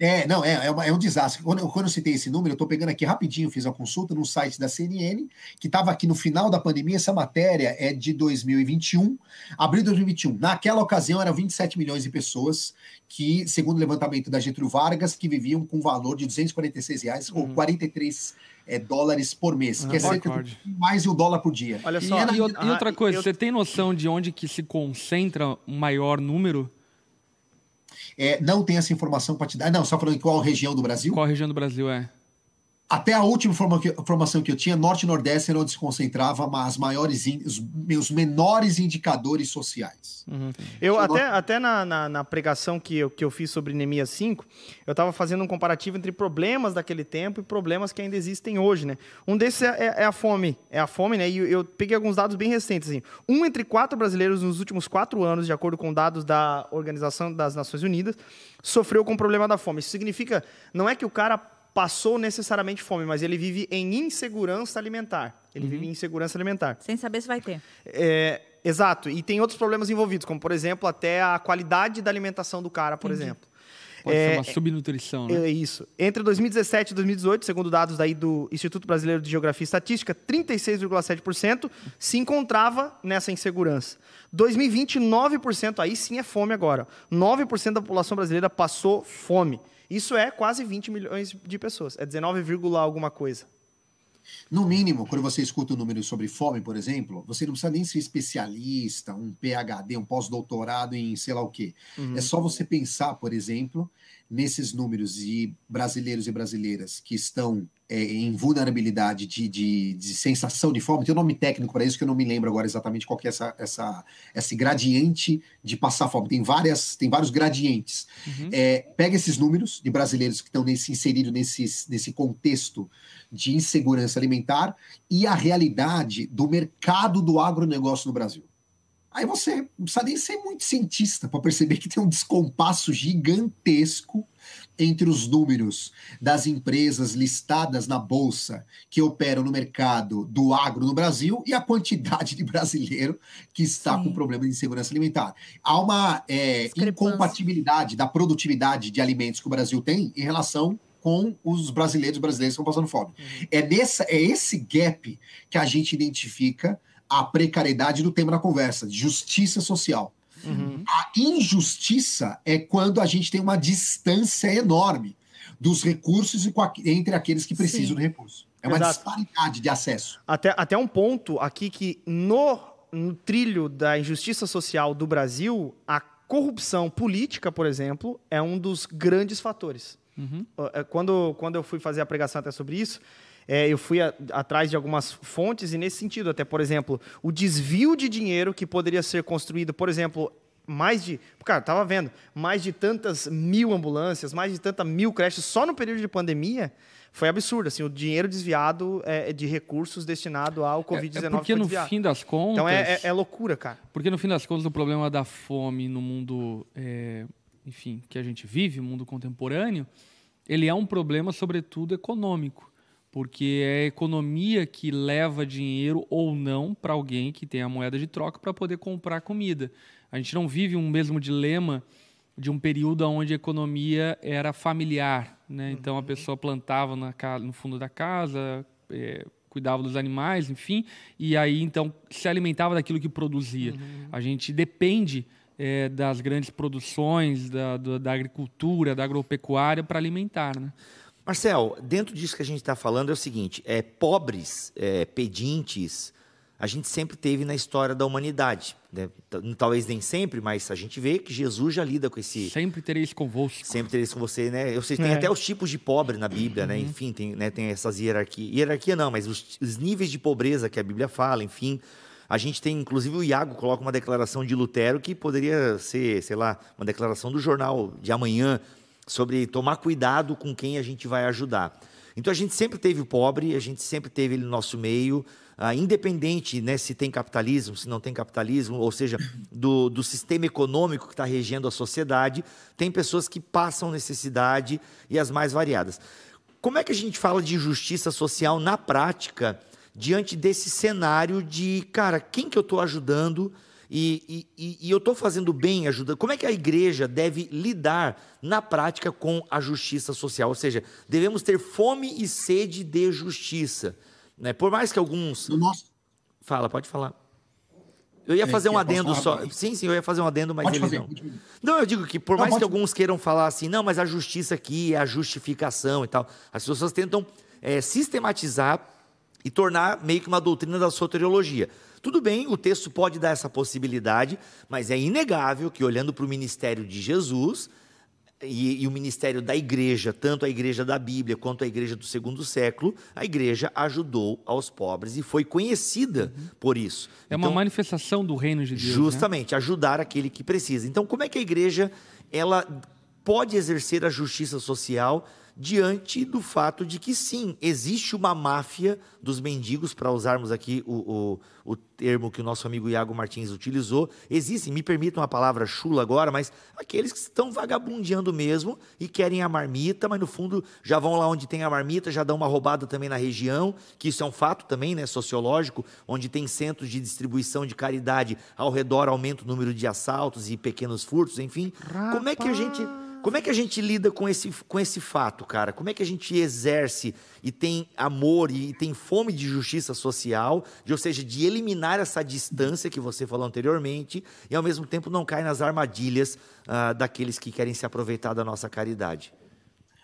Speaker 5: É, não, é, é, uma- é um desastre. Quando, eu- quando eu citei esse número, eu estou pegando aqui rapidinho, fiz a consulta no site da CNN, que estava aqui no final da pandemia. Essa matéria é de 2021, abril de 2021. Naquela ocasião, eram 27 milhões de pessoas que, segundo o levantamento da Getúlio Vargas, que viviam com valor de 246 reais ou 43 é, dólares por mês, que é cerca de
Speaker 3: Misericórdia.
Speaker 5: mais de um dólar por dia.
Speaker 1: Olha
Speaker 3: E,
Speaker 1: só.
Speaker 3: e o- e outra
Speaker 1: Ah,
Speaker 3: coisa,
Speaker 1: eu-
Speaker 3: você tem noção de onde que se concentra um maior número?
Speaker 5: É, não tem essa informação para te dar. Não, só falando em qual região do Brasil?
Speaker 3: Qual região do Brasil é?
Speaker 5: Até a última informa- informação que eu tinha, Norte e Nordeste era onde se concentrava as maiores, os, os menores indicadores sociais.
Speaker 1: Eu
Speaker 5: Chegou-
Speaker 1: até, até na, na, na pregação que eu, que eu fiz sobre Neemias 5, eu estava fazendo um comparativo entre problemas daquele tempo e problemas que ainda existem hoje, né? Um desses é, é- é a fome, é a fome, né? E eu, eu peguei alguns dados bem recentes, assim. Um entre quatro brasileiros nos últimos quatro anos, de acordo com dados da Organização das Nações Unidas, sofreu com o problema da fome. Isso significa, não é que o cara passou necessariamente fome, mas ele vive em insegurança alimentar. Ele vive em insegurança alimentar.
Speaker 4: Sem saber se vai ter.
Speaker 1: É, exato. E tem outros problemas envolvidos, como, por exemplo, até a qualidade da alimentação do cara, por exemplo.
Speaker 3: Pode
Speaker 1: É,
Speaker 3: ser uma subnutrição, né?
Speaker 1: É isso. Entre 2017 e 2018, segundo dados daí do Instituto Brasileiro de Geografia e Estatística, 36,7% se encontrava nessa insegurança. 2020, 9%, aí sim é fome agora. 9% da população brasileira passou fome. Isso é quase 20 milhões de pessoas. É 19, vírgula alguma coisa.
Speaker 5: No mínimo, quando você escuta o número sobre fome, por exemplo, você não precisa nem ser especialista, um PhD, um pós-doutorado em sei lá o quê. É só você pensar, por exemplo, nesses números de brasileiros e brasileiras que estão é, em vulnerabilidade de, de, de sensação de fome. Tem um nome técnico para isso que eu não me lembro agora exatamente qual que é essa, essa, esse gradiente de passar fome. Tem, várias, tem vários gradientes. É, pega esses números de brasileiros que estão nesse, inseridos nesse, nesse contexto de insegurança alimentar e a realidade do mercado do agronegócio no Brasil. Aí você não precisa nem ser muito cientista para perceber que tem um descompasso gigantesco entre os números das empresas listadas na bolsa que operam no mercado do agro no Brasil e a quantidade de brasileiro que está
Speaker 4: Sim.
Speaker 5: com problema de insegurança alimentar. Há uma é, incompatibilidade da produtividade de alimentos que o Brasil tem em relação com os brasileiros brasileiros que estão passando fome. É, nessa, é esse gap que a gente identifica a precariedade do tema da conversa, justiça social. A injustiça é quando a gente tem uma distância enorme dos recursos e com a- entre aqueles que precisam
Speaker 4: Sim.
Speaker 5: do recurso. É uma
Speaker 1: Exato.
Speaker 5: disparidade de acesso.
Speaker 1: Até, até um ponto aqui que no, no trilho da injustiça social do Brasil, a corrupção política, por exemplo, é um dos grandes fatores. Uh, é, Quando, quando eu fui fazer a pregação até sobre isso, é, eu fui a- atrás de algumas fontes e nesse sentido, até, por exemplo, o desvio de dinheiro que poderia ser construído, por exemplo, mais de. Cara, tava vendo, mais de tantas mil ambulâncias, mais de tantas mil creches só no período de pandemia. Foi absurdo, assim, o dinheiro desviado é, de recursos destinado ao Covid-19
Speaker 3: É porque
Speaker 1: foi
Speaker 3: no
Speaker 1: desviado.
Speaker 3: fim das contas.
Speaker 1: Então é, é- é loucura, cara.
Speaker 3: Porque no fim das contas, o problema da fome no mundo, é, enfim, que a gente vive, mundo contemporâneo, ele é um problema, sobretudo, econômico. Porque é a economia que leva dinheiro ou não para alguém que tem a moeda de troca para poder comprar comida. A gente não vive um mesmo dilema de um período onde a economia era familiar. Né? Então a pessoa plantava na ca- no fundo da casa, é, cuidava dos animais, enfim, e aí então se alimentava daquilo que produzia. A gente depende é, das grandes produções, da, da agricultura, da agropecuária para alimentar. Né?
Speaker 2: Marcel, dentro disso que a gente está falando é o seguinte: é, pobres, é, pedintes, a gente sempre teve na história da humanidade. né? Talvez nem sempre, mas a gente vê que Jesus já lida com esse.
Speaker 3: Sempre tereis convosco.
Speaker 2: Sempre teria isso com você, né? Eu sei que tem
Speaker 1: É.
Speaker 2: até os tipos de pobre na Bíblia, né? Enfim, tem, né, tem essas hierarquias. Hierarquia não, mas os, os níveis de pobreza que a Bíblia fala, enfim. A gente tem, inclusive, o Iago coloca uma declaração de Lutero que poderia ser, sei lá, uma declaração do jornal de amanhã. Sobre tomar cuidado com quem a gente vai ajudar. Então a gente sempre teve o pobre, a gente sempre teve ele no nosso meio, ah, independente né, se tem capitalismo, se não tem capitalismo, ou seja, do, do sistema econômico que está regendo a sociedade, tem pessoas que passam necessidade e as mais variadas. Como é que a gente fala de justiça social na prática diante desse cenário de, cara, quem que eu estou ajudando? E, e, e, eu estou fazendo bem, ajudando. Como é que a igreja deve lidar na prática com a justiça social? Ou seja, devemos ter fome e sede de justiça. Né? Por mais que alguns.
Speaker 5: No nosso...
Speaker 2: Fala, pode falar. Eu ia fazer um adendo só. Sim, sim, eu ia fazer um adendo, mas pode ele fazer, não. Não, eu digo que por não, mais que alguns queiram falar assim, não, mas a justiça aqui é a justificação e tal, as pessoas tentam é, sistematizar e tornar meio que uma doutrina da soteriologia. Tudo bem, o texto pode dar essa possibilidade, mas é inegável que, olhando para o ministério de Jesus e, e, o ministério da igreja, tanto a igreja da Bíblia quanto a igreja do segundo século, a igreja ajudou aos pobres e foi conhecida uhum. por isso.
Speaker 3: É então, uma manifestação do reino de Deus.
Speaker 2: Né? Justamente, né? ajudar aquele que precisa. Então, como é que a igreja ela pode exercer a justiça social diante do fato de que sim, existe uma máfia dos mendigos, para usarmos aqui o, o, o, termo que o nosso amigo Iago Martins utilizou. Existem, me permitam a palavra chula agora, mas aqueles que estão vagabundeando mesmo e querem a marmita, mas no fundo já vão lá onde tem a marmita, já dão uma roubada também na região, que isso é um fato também, né, sociológico, onde tem centros de distribuição de caridade ao redor, aumenta o número de assaltos e pequenos furtos, enfim. Rapaz. Como é que a gente como é que a gente lida com esse, com esse fato, cara? Como é que a gente exerce e tem amor e tem fome de justiça social, de, ou seja, de eliminar essa distância que você falou anteriormente e ao mesmo tempo não cai nas armadilhas uh, daqueles que querem se aproveitar da nossa caridade?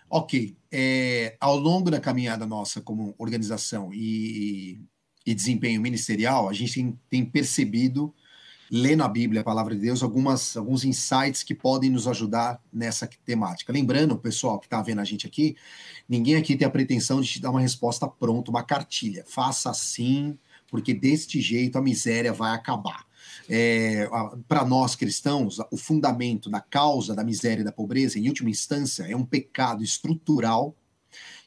Speaker 5: Ok. É, ao longo da caminhada nossa como organização e, e desempenho ministerial, a gente tem, tem percebido lendo a Bíblia, a palavra de Deus, algumas, alguns insights que podem nos ajudar nessa temática. Lembrando, pessoal que está vendo a gente aqui, ninguém aqui tem a pretensão de te dar uma resposta pronta, uma cartilha. Faça assim, porque deste jeito a miséria vai acabar. É, Para nós cristãos, o fundamento da causa da miséria e da pobreza, em última instância, é um pecado estrutural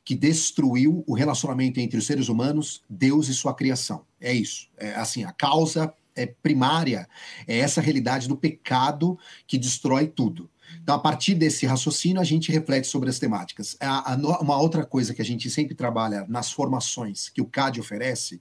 Speaker 5: que destruiu o relacionamento entre os seres humanos, Deus e sua criação. É isso. É assim, a causa é, primária é essa realidade do pecado que destrói tudo. Então, a partir desse raciocínio, a gente reflete sobre as temáticas. A, a, uma outra coisa que a gente sempre trabalha nas formações que o CAD oferece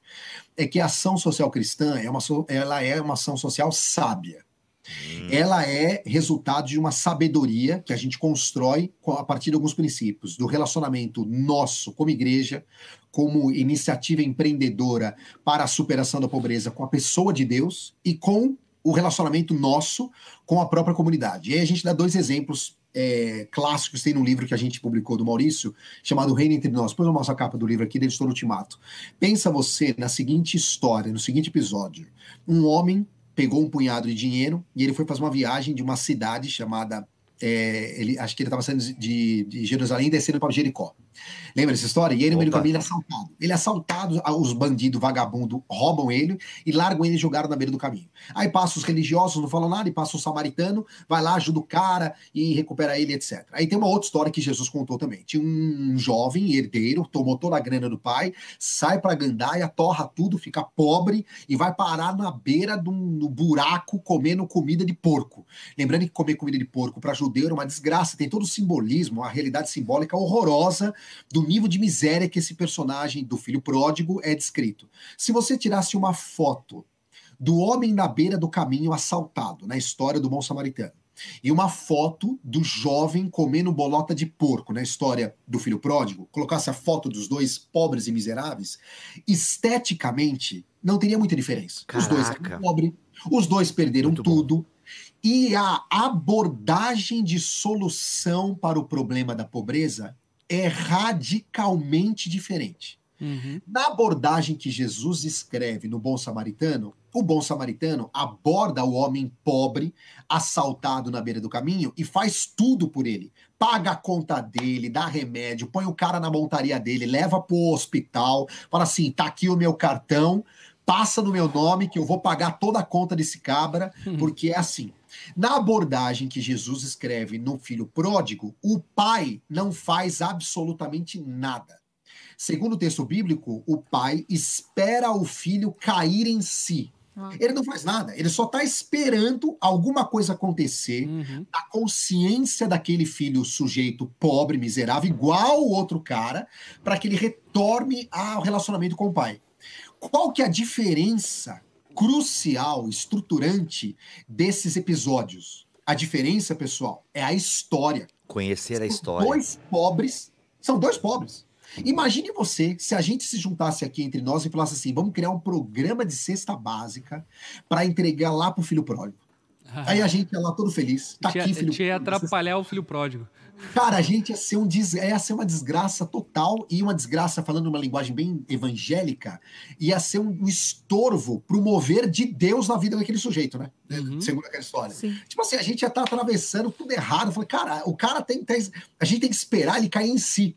Speaker 5: é que a ação social cristã é uma, ela é uma ação social sábia. Hum. Ela é resultado de uma sabedoria que a gente constrói a partir de alguns princípios, do relacionamento nosso como igreja, como iniciativa empreendedora para a superação da pobreza com a pessoa de Deus e com o relacionamento nosso com a própria comunidade. E aí a gente dá dois exemplos é, clássicos, tem no livro que a gente publicou do Maurício, chamado Reino Entre Nós. Põe a nossa capa do livro aqui, da editora Ultimato. Pensa você na seguinte história, no seguinte episódio. Um homem pegou um punhado de dinheiro e ele foi fazer uma viagem de uma cidade chamada é, ele, acho que ele estava saindo de, de Jerusalém descendo para Jericó. Lembra essa história? E ele, no meio do caminho, ele é assaltado. Ele é assaltado, os bandidos vagabundos roubam ele e largam ele e jogaram na beira do caminho. Aí passa os religiosos, não falam nada, e passa o samaritano, vai lá, ajuda o cara e recupera ele, etc. Aí tem uma outra história que Jesus contou também. Tinha um jovem herdeiro, tomou toda a grana do pai, sai para Gandaia, torra tudo, fica pobre e vai parar na beira do buraco comendo comida de porco. Lembrando que comer comida de porco para judeu era uma desgraça, tem todo o simbolismo, a realidade simbólica horrorosa do nível de miséria que esse personagem do filho pródigo é descrito. Se você tirasse uma foto do homem na beira do caminho assaltado, na história do bom samaritano, e uma foto do jovem comendo bolota de porco, na história do filho pródigo, colocasse a foto dos dois pobres e miseráveis, esteticamente não teria muita diferença. Caraca. Os dois eram pobres, os dois perderam Muito tudo. Bom. E a abordagem de solução para o problema da pobreza é radicalmente diferente. Uhum. Na abordagem que Jesus escreve no Bom Samaritano, o bom samaritano aborda o homem pobre, assaltado na beira do caminho, e faz tudo por ele. Paga a conta dele, dá remédio, põe o cara na montaria dele, leva pro hospital, fala assim: tá aqui o meu cartão, passa no meu nome que eu vou pagar toda a conta desse cabra, uhum. porque é assim. Na abordagem que Jesus escreve no filho pródigo, o pai não faz absolutamente nada. Segundo o texto bíblico, o pai espera o filho cair em si.
Speaker 4: Ah.
Speaker 5: Ele não faz nada, ele só está esperando alguma coisa acontecer
Speaker 3: Uhum.
Speaker 5: a consciência daquele filho sujeito pobre, miserável, igual o outro cara, para que ele retorne ao relacionamento com o pai. Qual que é a diferença crucial, estruturante desses episódios? A diferença, pessoal, é a história.
Speaker 2: Conhecer a
Speaker 5: São
Speaker 2: história.
Speaker 5: Dois pobres, são dois pobres. Imagine você se a gente se juntasse aqui entre nós e falasse assim: vamos criar um programa de cesta básica para entregar lá pro filho pródigo. Aí a gente ia lá todo feliz. Tá
Speaker 3: Tinha-
Speaker 5: aqui, filho
Speaker 3: tinha ia
Speaker 5: pródigo,
Speaker 3: atrapalhar o filho pródigo.
Speaker 5: Cara, a gente ia ser, um des... ia ser uma desgraça total e uma desgraça, falando uma linguagem bem evangélica, ia ser um estorvo pro mover de Deus na vida daquele sujeito, né?
Speaker 3: Uhum.
Speaker 5: Segundo aquela história.
Speaker 4: Sim.
Speaker 5: Tipo assim, a gente ia estar atravessando tudo errado. Falei, cara, o cara tem, tem- A gente tem que esperar ele cair em si.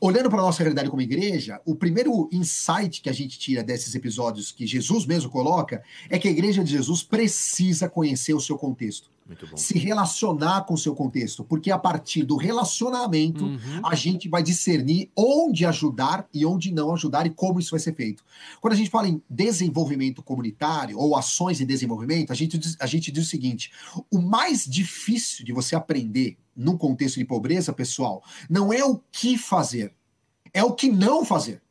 Speaker 5: Olhando para a nossa realidade como igreja, o primeiro insight que a gente tira desses episódios que Jesus mesmo coloca é que a igreja de Jesus precisa conhecer o seu contexto. Se relacionar com o seu contexto, porque a partir do relacionamento
Speaker 3: Uhum.
Speaker 5: a gente vai discernir onde ajudar e onde não ajudar e como isso vai ser feito. Quando a gente fala em desenvolvimento comunitário ou ações de desenvolvimento, a gente diz, a gente diz o seguinte: o mais difícil de você aprender num contexto de pobreza, pessoal, não é o que fazer, é o que não fazer.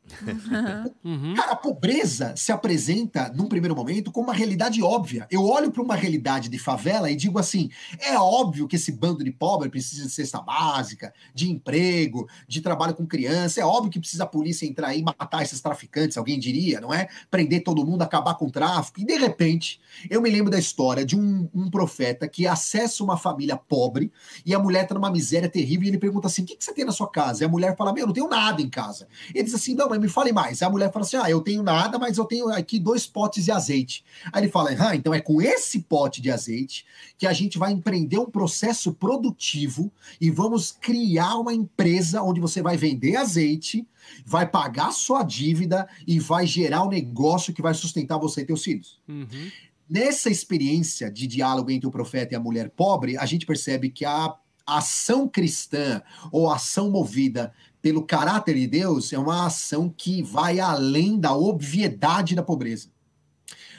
Speaker 3: Uhum.
Speaker 5: Cara, a pobreza se apresenta, num primeiro momento, como uma realidade óbvia. Eu olho para uma realidade de favela e digo assim: é óbvio que esse bando de pobre precisa de cesta básica, de emprego, de trabalho com criança. É óbvio que precisa a polícia entrar e matar esses traficantes, alguém diria, não é? Prender todo mundo, acabar com o tráfico. E de repente, eu me lembro da história de um, um profeta que acessa uma família pobre e a mulher está numa miséria terrível e ele pergunta assim: o que, que você tem na sua casa? E a mulher fala: meu, eu não tenho nada em casa. Ele diz assim: não, mas me fale mais. Aí a mulher fala assim: ah, eu tenho nada, mas eu tenho aqui dois potes de azeite. Aí ele fala: ah, então é com esse pote de azeite que a gente vai empreender um processo produtivo e vamos criar uma empresa onde você vai vender azeite, vai pagar sua dívida e vai gerar um negócio que vai sustentar você e teus filhos.
Speaker 3: Uhum.
Speaker 5: Nessa experiência de diálogo entre o profeta e a mulher pobre, a gente percebe que a ação cristã ou ação movida pelo caráter de Deus é uma ação que vai além da obviedade da pobreza.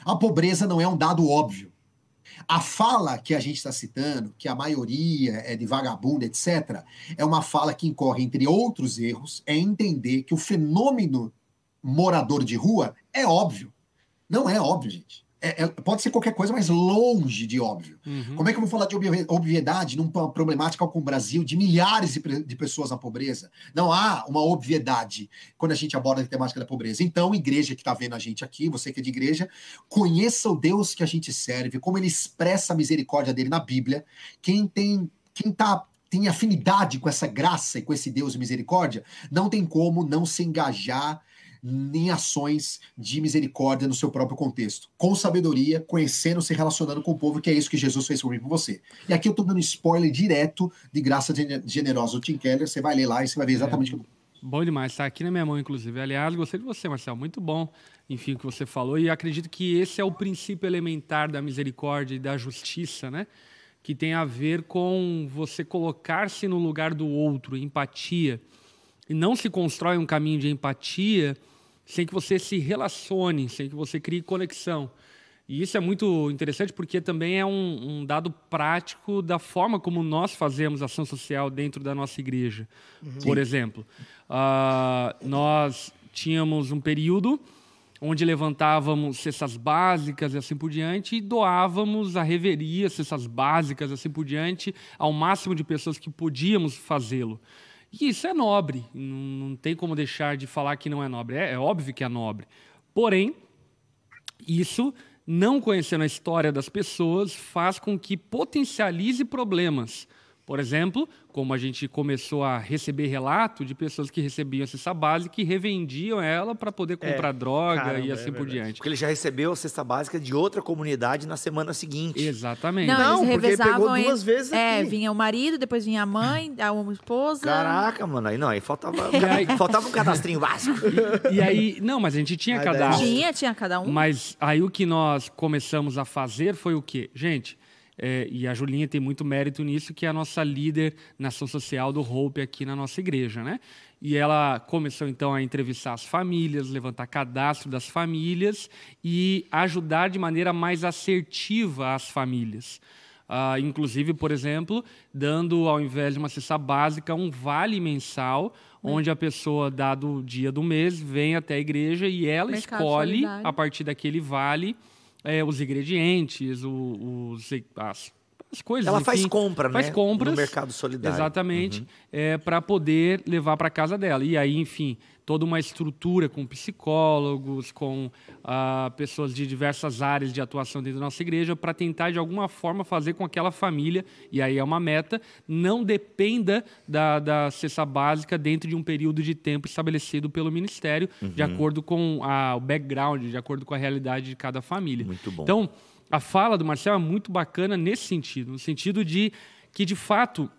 Speaker 5: A pobreza não é um dado óbvio. A fala que a gente está citando, que a maioria é de vagabundo, etc., é uma fala que incorre, entre outros erros, é entender que o fenômeno morador de rua é óbvio. Não é óbvio, gente. É- é- pode ser qualquer coisa, mas longe de óbvio.
Speaker 3: Uhum.
Speaker 5: Como é que eu vou falar de obvi- obviedade numa problemática como o Brasil, de milhares de, de pessoas na pobreza? Não há uma obviedade quando a gente aborda a temática da pobreza. Então, igreja que está vendo a gente aqui, você que é de igreja, conheça o Deus que a gente serve, como ele expressa a misericórdia dele na Bíblia. Quem tem, quem tá tem afinidade com essa graça e com esse Deus de misericórdia, não tem como não se engajar em ações de misericórdia no seu próprio contexto, com sabedoria, conhecendo, se relacionando com o povo, que é isso que Jesus fez por mim e por você. E aqui eu tô dando spoiler direto de Graça Gene- Generosa do Tim Keller, você vai ler lá e você vai ver exatamente o que eu
Speaker 3: Bom demais, tá aqui na minha mão, inclusive. Aliás, gostei de você, Marcelo. Muito bom, enfim, o que você falou. E acredito que esse é o princípio elementar da misericórdia e da justiça, né? Que tem a ver com você colocar-se no lugar do outro, empatia. E não se constrói um caminho de empatia sem que você se relacione, sem que você crie conexão. E isso é muito interessante porque também é um, um dado prático da forma como nós fazemos ação social dentro da nossa igreja. Por exemplo, ah, nós tínhamos um período onde levantávamos cestas básicas e assim por diante e doávamos a reveria, cestas básicas e assim por diante, ao máximo de pessoas que podíamos fazê-lo. E isso é nobre, não, não tem como deixar de falar que não é nobre. É, é óbvio que é nobre. Porém, isso, não conhecendo a história das pessoas, faz com que potencialize problemas. Por exemplo, como a gente começou a receber relato de pessoas que recebiam cesta básica e revendiam ela para poder comprar droga
Speaker 1: caramba,
Speaker 3: e
Speaker 1: é
Speaker 3: assim por
Speaker 1: verdade.
Speaker 3: diante.
Speaker 2: Porque ele já recebeu a cesta básica de outra comunidade na semana seguinte.
Speaker 3: Exatamente.
Speaker 4: Não,
Speaker 1: Não, porque
Speaker 4: revezavam.
Speaker 1: pegou
Speaker 4: em-
Speaker 1: duas vezes
Speaker 4: É,
Speaker 1: aqui.
Speaker 4: vinha o marido, depois vinha a mãe, a uma esposa.
Speaker 2: Caraca, mano. Aí não, aí faltava,
Speaker 3: aí-
Speaker 2: faltava um cadastrinho básico.
Speaker 3: E aí, não, mas a gente tinha
Speaker 1: Mas
Speaker 3: cadastro.
Speaker 4: Tinha, tinha cada um.
Speaker 3: Mas aí o que nós começamos a fazer foi o quê? Gente, é, e a Julinha tem muito mérito nisso, que é a nossa líder na ação social do Hope aqui na nossa igreja, né? E ela começou então a entrevistar as famílias, levantar cadastro das famílias e ajudar de maneira mais assertiva as famílias. Uh, inclusive, por exemplo, dando, ao invés de uma cesta básica, um vale mensal, onde a pessoa, dado o dia do mês, vem até a igreja e ela
Speaker 4: Mercado
Speaker 3: escolhe, a partir daquele vale, eh, os ingredientes, o- os, as, as coisas.
Speaker 2: Ela faz
Speaker 3: enfim,
Speaker 2: compra,
Speaker 3: faz
Speaker 2: né?
Speaker 3: compras.
Speaker 2: No mercado solidário. Uhum.
Speaker 3: Exatamente, para poder levar para casa dela. E aí, enfim, toda uma estrutura com psicólogos, com ah, pessoas de diversas áreas de atuação dentro da nossa igreja, para tentar, de alguma forma, fazer com que aquela família, e aí é uma meta, não dependa da, da cesta básica dentro de um período de tempo estabelecido pelo Ministério,
Speaker 2: Uhum.
Speaker 3: de acordo com a- o background, de acordo com a realidade de cada família.
Speaker 2: Muito bom.
Speaker 3: Então, a fala do Marcel é muito bacana nesse sentido, no sentido de que, de fato,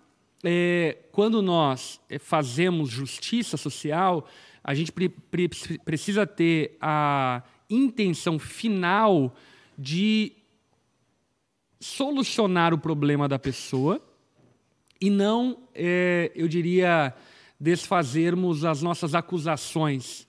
Speaker 3: é, quando nós é, fazemos justiça social, a gente pre- pre- precisa ter a intenção final de solucionar o problema da pessoa e não, é, eu diria, desfazermos as nossas acusações,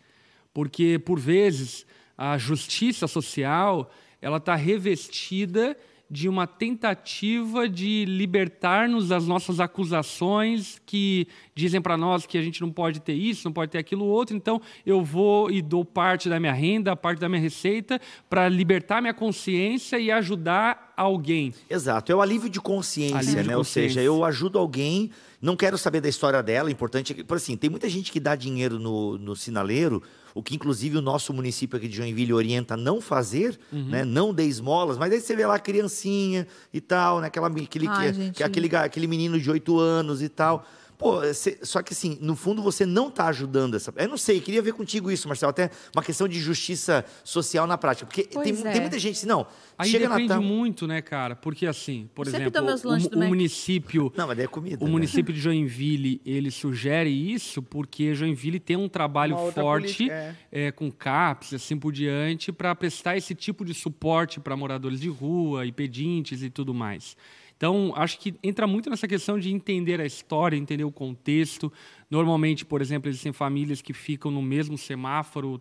Speaker 3: porque por vezes a justiça social ela está revestida de uma tentativa de libertar-nos das nossas acusações que dizem para nós que a gente não pode ter isso, não pode ter aquilo outro, então eu vou e dou parte da minha renda, parte da minha receita para libertar minha consciência e ajudar alguém.
Speaker 2: Exato, é o alívio de consciência,
Speaker 3: Alívio de
Speaker 2: né? Ou
Speaker 3: consciência.
Speaker 2: seja, eu ajudo alguém, não quero saber da história dela, importante é que, por assim, tem muita gente que dá dinheiro no, no sinaleiro, o que inclusive o nosso município aqui de Joinville orienta a não fazer,
Speaker 3: Uhum.
Speaker 2: né? Não dê esmolas, mas aí você vê lá a criancinha e tal, né? Aquela, aquele,
Speaker 4: Ai,
Speaker 2: que-
Speaker 4: gente.
Speaker 2: que- aquele, aquele menino de 8 anos e tal. Pô, cê- só que assim, no fundo você não está ajudando essa. Eu não sei, queria ver contigo isso, Marcelo, até uma questão de justiça social na prática. Porque tem,
Speaker 4: é.
Speaker 2: tem muita gente assim, não.
Speaker 3: Aí
Speaker 2: chega
Speaker 3: depende
Speaker 2: Natal.
Speaker 3: muito, né, cara? Porque assim, por
Speaker 4: sempre
Speaker 3: exemplo, o, o município
Speaker 2: Não, mas daí é comida.
Speaker 3: O
Speaker 2: né?
Speaker 3: município de Joinville, ele sugere isso porque Joinville tem um trabalho forte
Speaker 1: política,
Speaker 3: é, com CAPS e assim por diante para prestar esse tipo de suporte para moradores de rua e pedintes e tudo mais. Então, acho que entra muito nessa questão de entender a história, entender o contexto. Normalmente, por exemplo, existem famílias que ficam no mesmo semáforo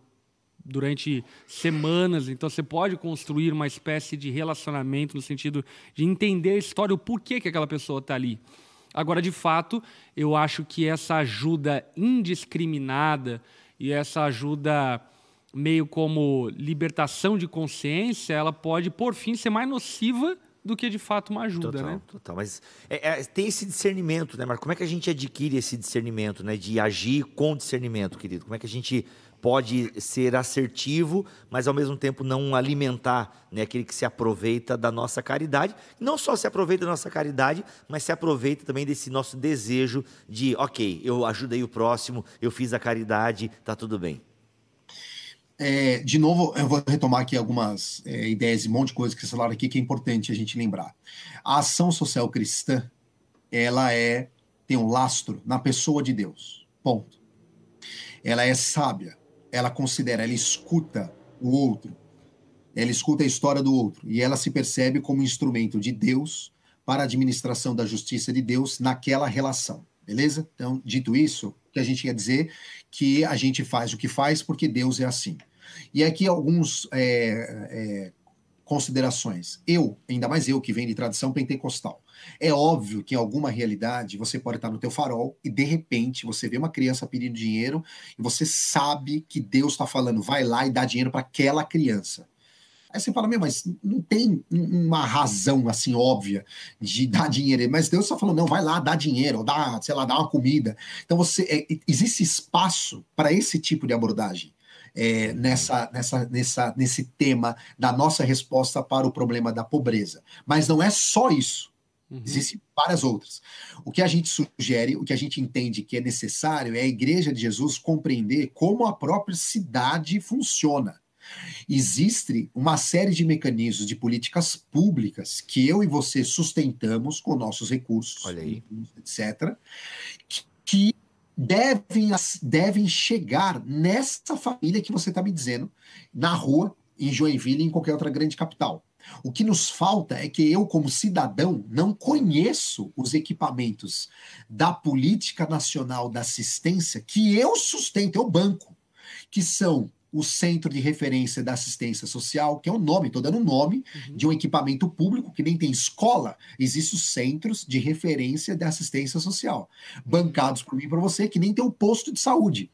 Speaker 3: durante semanas, então você pode construir uma espécie de relacionamento no sentido de entender a história, o porquê que aquela pessoa está ali. Agora, de fato, eu acho que essa ajuda indiscriminada e essa ajuda meio como libertação de consciência, ela pode, por fim, ser mais nociva do que de fato uma ajuda,
Speaker 2: Total,
Speaker 3: né?
Speaker 2: total. Mas é- é, tem esse discernimento, né, Marco? Como é que a gente adquire esse discernimento, né? De agir com discernimento, querido? Como é que a gente pode ser assertivo, mas ao mesmo tempo não alimentar né, aquele que se aproveita da nossa caridade? Não só se aproveita da nossa caridade, mas se aproveita também desse nosso desejo de, ok, eu ajudei o próximo, eu fiz a caridade, tá tudo bem.
Speaker 5: É, de novo, eu vou retomar aqui algumas é, ideias e um monte de coisas que vocês falaram aqui que é importante a gente lembrar. A ação social cristã, ela é tem um lastro na pessoa de Deus. Ponto. Ela é sábia, ela considera, ela escuta o outro, ela escuta a história do outro e ela se percebe como instrumento de Deus para a administração da justiça de Deus naquela relação. Beleza? Então, dito isso, que a gente quer dizer que a gente faz o que faz porque Deus é assim. E aqui alguns é, é, considerações. Eu, ainda mais eu que venho de tradição pentecostal, é óbvio que em alguma realidade você pode estar no teu farol e de repente você vê uma criança pedindo dinheiro e você sabe que Deus está falando, vai lá e dá dinheiro para aquela criança. Aí você fala, meu, mas não tem uma razão assim óbvia de dar dinheiro. Mas Deus está falando, não, vai lá, dá dinheiro, ou dá, sei lá, dá uma comida. Então você é, existe espaço para esse tipo de abordagem. É, nessa, nessa, nessa, nesse tema da nossa resposta para o problema da pobreza. Mas não é só isso.
Speaker 3: Uhum.
Speaker 5: Existem várias outras. O que a gente sugere, o que a gente entende que é necessário é a Igreja de Jesus compreender como a própria cidade funciona. Existe uma série de mecanismos de políticas públicas que eu e você sustentamos com nossos recursos, etc., que devem, devem chegar nessa família que você está me dizendo, na rua, em Joinville e em qualquer outra grande capital. O que nos falta é que eu, como cidadão, não conheço os equipamentos da Política Nacional da Assistência que eu sustento, eu banco, que são o Centro de Referência da Assistência Social, que é o um nome, estou dando um nome uhum. de um equipamento público que nem tem escola, existem os Centros de Referência da Assistência Social, bancados por mim e por você, que nem tem um posto de saúde.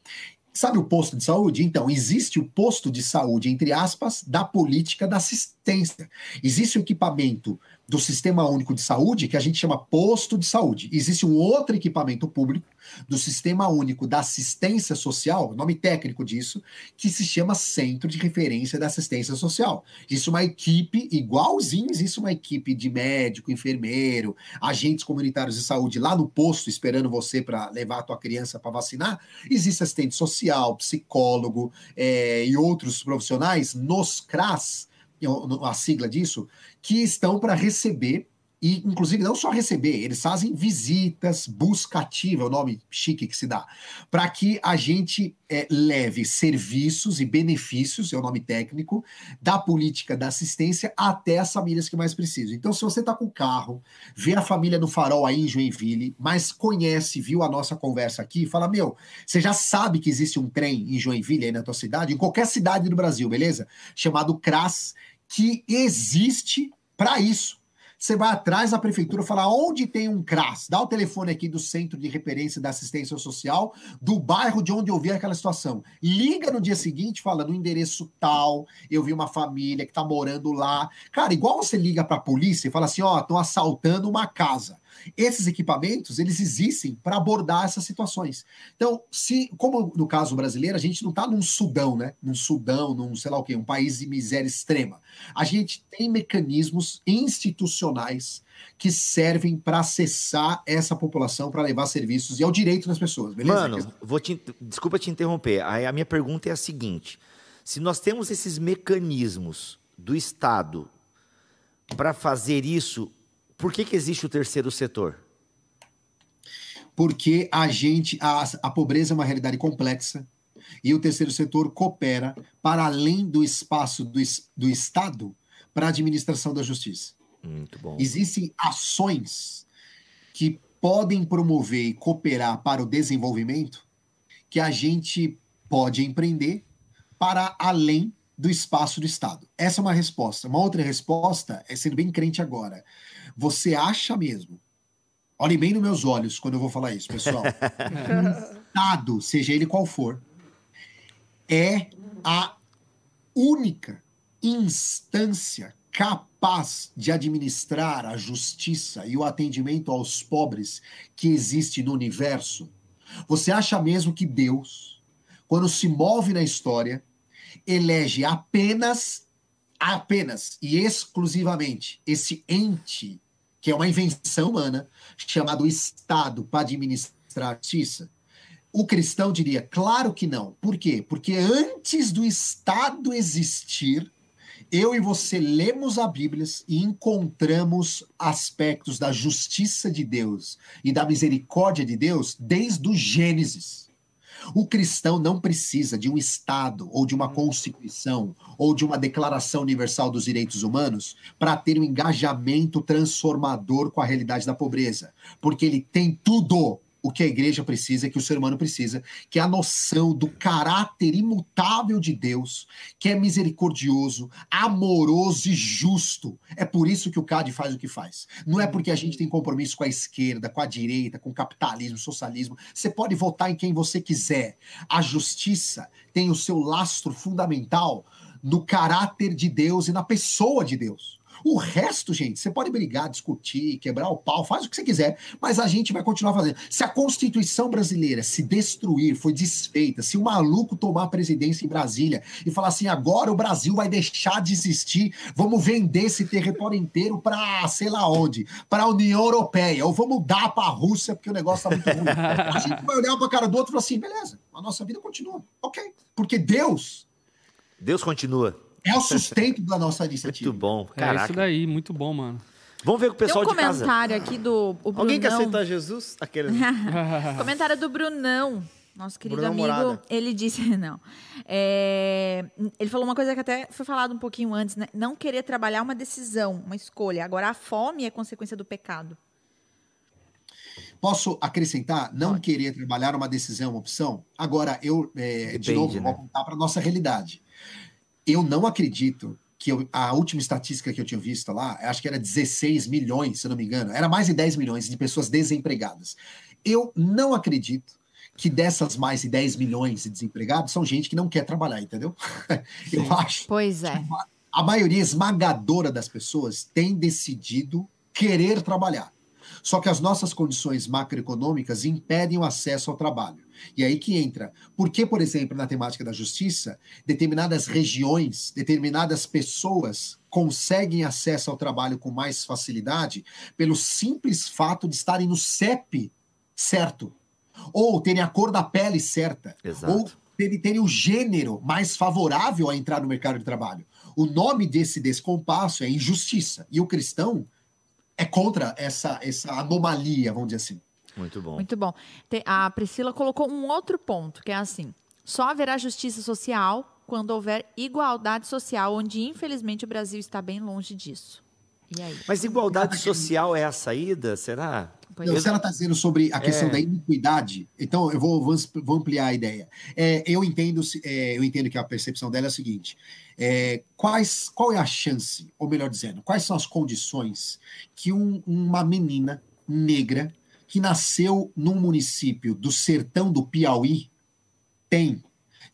Speaker 5: Sabe o posto de saúde? Então, existe o posto de saúde, entre aspas, da política da assistência. Existe o equipamento do Sistema Único de Saúde, que a gente chama posto de saúde. Existe um outro equipamento público do Sistema Único da Assistência Social, nome técnico disso, que se chama Centro de Referência da Assistência Social. Existe uma equipe, igualzinho, existe uma equipe de médico, enfermeiro, agentes comunitários de saúde lá no posto, esperando você para levar a tua criança para vacinar. Existe assistente social, psicólogo é, e outros profissionais nos CRAS, a sigla disso, que estão para receber e, inclusive, não só receber, eles fazem visitas, busca ativa, é o nome chique que se dá, para que a gente é, leve serviços e benefícios, é o nome técnico, da política da assistência até as famílias que mais precisam. Então, se você está com carro, vê a família no farol aí em Joinville, mas conhece, viu a nossa conversa aqui, fala: Meu, você já sabe que existe um trem em Joinville, aí na tua cidade, em qualquer cidade do Brasil, beleza? Chamado CRAS, que existe para isso você vai atrás da prefeitura, falar onde tem um CRAS, dá o telefone aqui do Centro de Referência da Assistência Social, do bairro de onde eu vi aquela situação. Liga no dia seguinte, fala no endereço tal, eu vi uma família que tá morando lá. Cara, igual você liga para a polícia e fala assim, ó, oh, estão assaltando uma casa. Esses equipamentos, eles existem para abordar essas situações. Então, se, como no caso brasileiro, a gente não está num Sudão, né? Num Sudão, num sei lá o quê, um país de miséria extrema. A gente tem mecanismos institucionais que servem para acessar essa população, para levar serviços e é o direito das pessoas, beleza?
Speaker 2: Mano, vou te, desculpa te interromper. A, a minha pergunta é a seguinte: se nós temos esses mecanismos do Estado para fazer isso, por que, que existe o terceiro setor?
Speaker 5: Porque a gente, a, a pobreza é uma realidade complexa e o terceiro setor coopera para além do espaço do, do Estado para a administração da justiça.
Speaker 2: Muito bom.
Speaker 5: Existem ações que podem promover e cooperar para o desenvolvimento que a gente pode empreender para além do espaço do Estado. Essa é uma resposta. Uma outra resposta é sendo bem crente agora. Você acha mesmo? Olhem bem nos meus olhos quando eu vou falar isso, pessoal. um Estado, seja ele qual for, é a única instância capaz de administrar a justiça e o atendimento aos pobres que existe no universo. Você acha mesmo que Deus, quando se move na história, elege apenas, apenas e exclusivamente esse ente que é uma invenção humana, chamado Estado para administrar a justiça? O cristão diria, claro que não. Por quê? Porque antes do Estado existir, eu e você lemos a Bíblia e encontramos aspectos da justiça de Deus e da misericórdia de Deus desde o Gênesis. O cristão não precisa de um Estado ou de uma Constituição ou de uma Declaração Universal dos Direitos Humanos para ter um engajamento transformador com a realidade da pobreza, porque ele tem tudo o que a igreja precisa, que o ser humano precisa, que é a noção do caráter imutável de Deus, que é misericordioso, amoroso e justo. É por isso que o CAD faz o que faz. Não é porque a gente tem compromisso com a esquerda, com a direita, com o capitalismo, socialismo. Você pode votar em quem você quiser. A justiça tem o seu lastro fundamental no caráter de Deus e na pessoa de Deus. O resto, gente, você pode brigar, discutir, quebrar o pau, faz o que você quiser, mas a gente vai continuar fazendo. Se a Constituição brasileira se destruir, foi desfeita, se o maluco tomar a presidência em Brasília e falar assim, agora o Brasil vai deixar de existir, vamos vender esse território inteiro para sei lá onde, para a União Europeia, ou vamos dar para a Rússia porque o negócio tá muito ruim. a gente vai olhar para a cara do outro e falar assim, beleza, a nossa vida continua, ok, porque Deus
Speaker 2: Deus continua.
Speaker 5: É o sustento da nossa iniciativa.
Speaker 2: Muito bom,
Speaker 3: É
Speaker 2: caraca.
Speaker 3: isso daí, muito bom, mano.
Speaker 2: Vamos ver com o pessoal
Speaker 4: Tem um
Speaker 2: de casa.
Speaker 4: comentário aqui do o
Speaker 1: Alguém quer
Speaker 4: Brunão.
Speaker 1: aceitar Jesus? Aquele...
Speaker 4: comentário do Brunão. Nosso querido
Speaker 1: Bruna
Speaker 4: amigo,
Speaker 1: Morada.
Speaker 4: ele disse, não. É, ele falou uma coisa que até foi falado um pouquinho antes, né? Não querer trabalhar é uma decisão, uma escolha. Agora, a fome é consequência do pecado.
Speaker 5: Posso acrescentar? Não querer trabalhar uma decisão, uma opção? Agora, eu, é, de
Speaker 2: Depende,
Speaker 5: novo,
Speaker 2: né?
Speaker 5: vou apontar para a nossa realidade. Eu não acredito que eu- a última estatística que eu tinha visto lá, acho que era 16 milhões, se eu não me engano, era mais de 10 milhões de pessoas desempregadas. Eu não acredito que dessas mais de 10 milhões de desempregados são gente que não quer trabalhar, entendeu? Eu acho
Speaker 4: Pois é.
Speaker 5: a maioria esmagadora das pessoas tem decidido querer trabalhar. Só que as nossas condições macroeconômicas impedem o acesso ao trabalho. E aí que entra. Por que, por exemplo, na temática da justiça, determinadas regiões, determinadas pessoas conseguem acesso ao trabalho com mais facilidade pelo simples fato de estarem no CEP certo, ou terem a cor da pele certa,
Speaker 2: Exato.
Speaker 5: ou terem, terem o gênero mais favorável a entrar no mercado de trabalho. O nome desse descompasso é injustiça. E o cristão é contra essa, essa anomalia, vamos dizer assim.
Speaker 2: Muito bom.
Speaker 4: Muito bom. A Priscila colocou um outro ponto, que é assim: só haverá justiça social quando houver igualdade social, onde infelizmente o Brasil está bem longe disso. E aí?
Speaker 2: Mas igualdade social é a saída? Será?
Speaker 5: Não,
Speaker 4: é.
Speaker 5: se ela está dizendo sobre a questão
Speaker 2: É.
Speaker 5: da iniquidade, então eu vou, vou, ampliar a ideia. É, eu, entendo, é, eu entendo que a percepção dela é a seguinte: é, quais, qual é a chance, ou melhor dizendo, quais são as condições que um- uma menina negra que nasceu num município do sertão do Piauí tem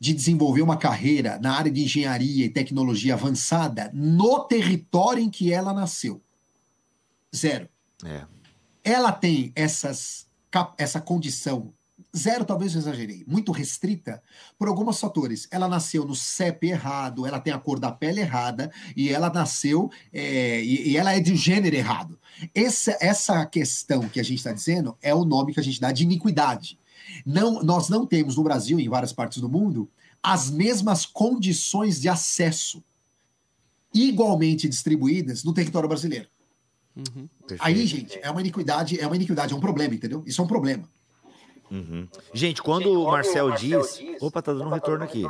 Speaker 5: de desenvolver uma carreira na área de engenharia e tecnologia avançada no território em que ela nasceu? Zero
Speaker 2: É.
Speaker 5: ela tem essas, essa condição, zero talvez eu exagerei, muito restrita, por alguns fatores. Ela nasceu no CEP errado, ela tem a cor da pele errada, e ela nasceu, é, e, e ela é de gênero errado. Essa, essa questão que a gente está dizendo é o nome que a gente dá de iniquidade. Não, nós não temos no Brasil, e em várias partes do mundo, as mesmas condições de acesso igualmente distribuídas no território brasileiro. Aí,
Speaker 2: perfeito.
Speaker 5: gente, é uma iniquidade, é uma iniquidade, é um problema, entendeu? Isso é um problema.
Speaker 2: Uhum. Gente, quando o Marcel diz. Opa, tá dando um retorno aqui.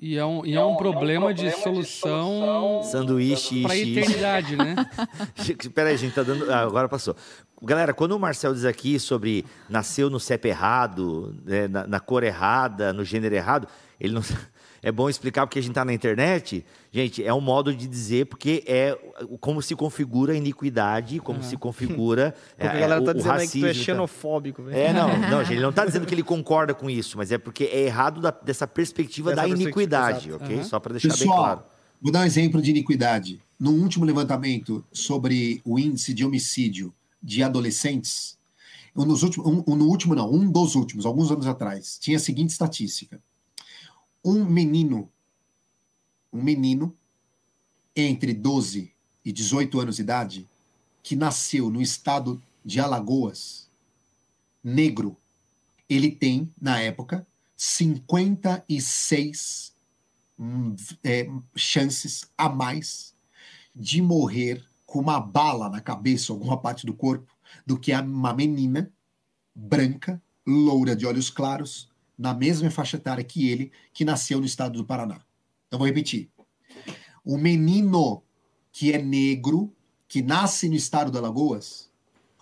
Speaker 3: E é um, e é um problema de solução
Speaker 2: Sanduíche,
Speaker 3: para eternidade, né?
Speaker 2: Espera aí, gente, tá dando. ah, agora passou. Galera, quando o Marcel diz aqui sobre nasceu no CEP errado, né, na, na cor errada, no gênero errado, ele não. É bom explicar porque a gente tá na internet. Gente, é um modo de dizer porque é como se configura a iniquidade, como se configura
Speaker 1: Porque
Speaker 2: é,
Speaker 1: a galera
Speaker 2: o,
Speaker 1: tá
Speaker 2: o
Speaker 1: dizendo aí que tu é
Speaker 2: racismo, tá?
Speaker 1: xenofóbico.
Speaker 2: É, não, não, gente, ele não está dizendo que ele concorda com isso, mas é porque é errado da- dessa perspectiva
Speaker 1: Dessa
Speaker 2: da
Speaker 1: perspectiva,
Speaker 2: iniquidade,
Speaker 1: exato.
Speaker 2: ok?
Speaker 3: Aham.
Speaker 2: Só para deixar bem
Speaker 5: Pessoal,
Speaker 2: claro.
Speaker 5: vou dar um exemplo de iniquidade. No último levantamento sobre o índice de homicídio de adolescentes, um nos últimos, um- um no último não, um dos últimos, alguns anos atrás, tinha a seguinte estatística: um menino, um menino entre 12 e 18 anos de idade que nasceu no estado de Alagoas, negro, ele tem na época 56 hum, é, chances a mais de morrer com uma bala na cabeça ou alguma parte do corpo do que uma menina branca, loura de olhos claros, na mesma faixa etária que ele, que nasceu no estado do Paraná. Então vou repetir. O menino que é negro, que nasce no estado do Alagoas,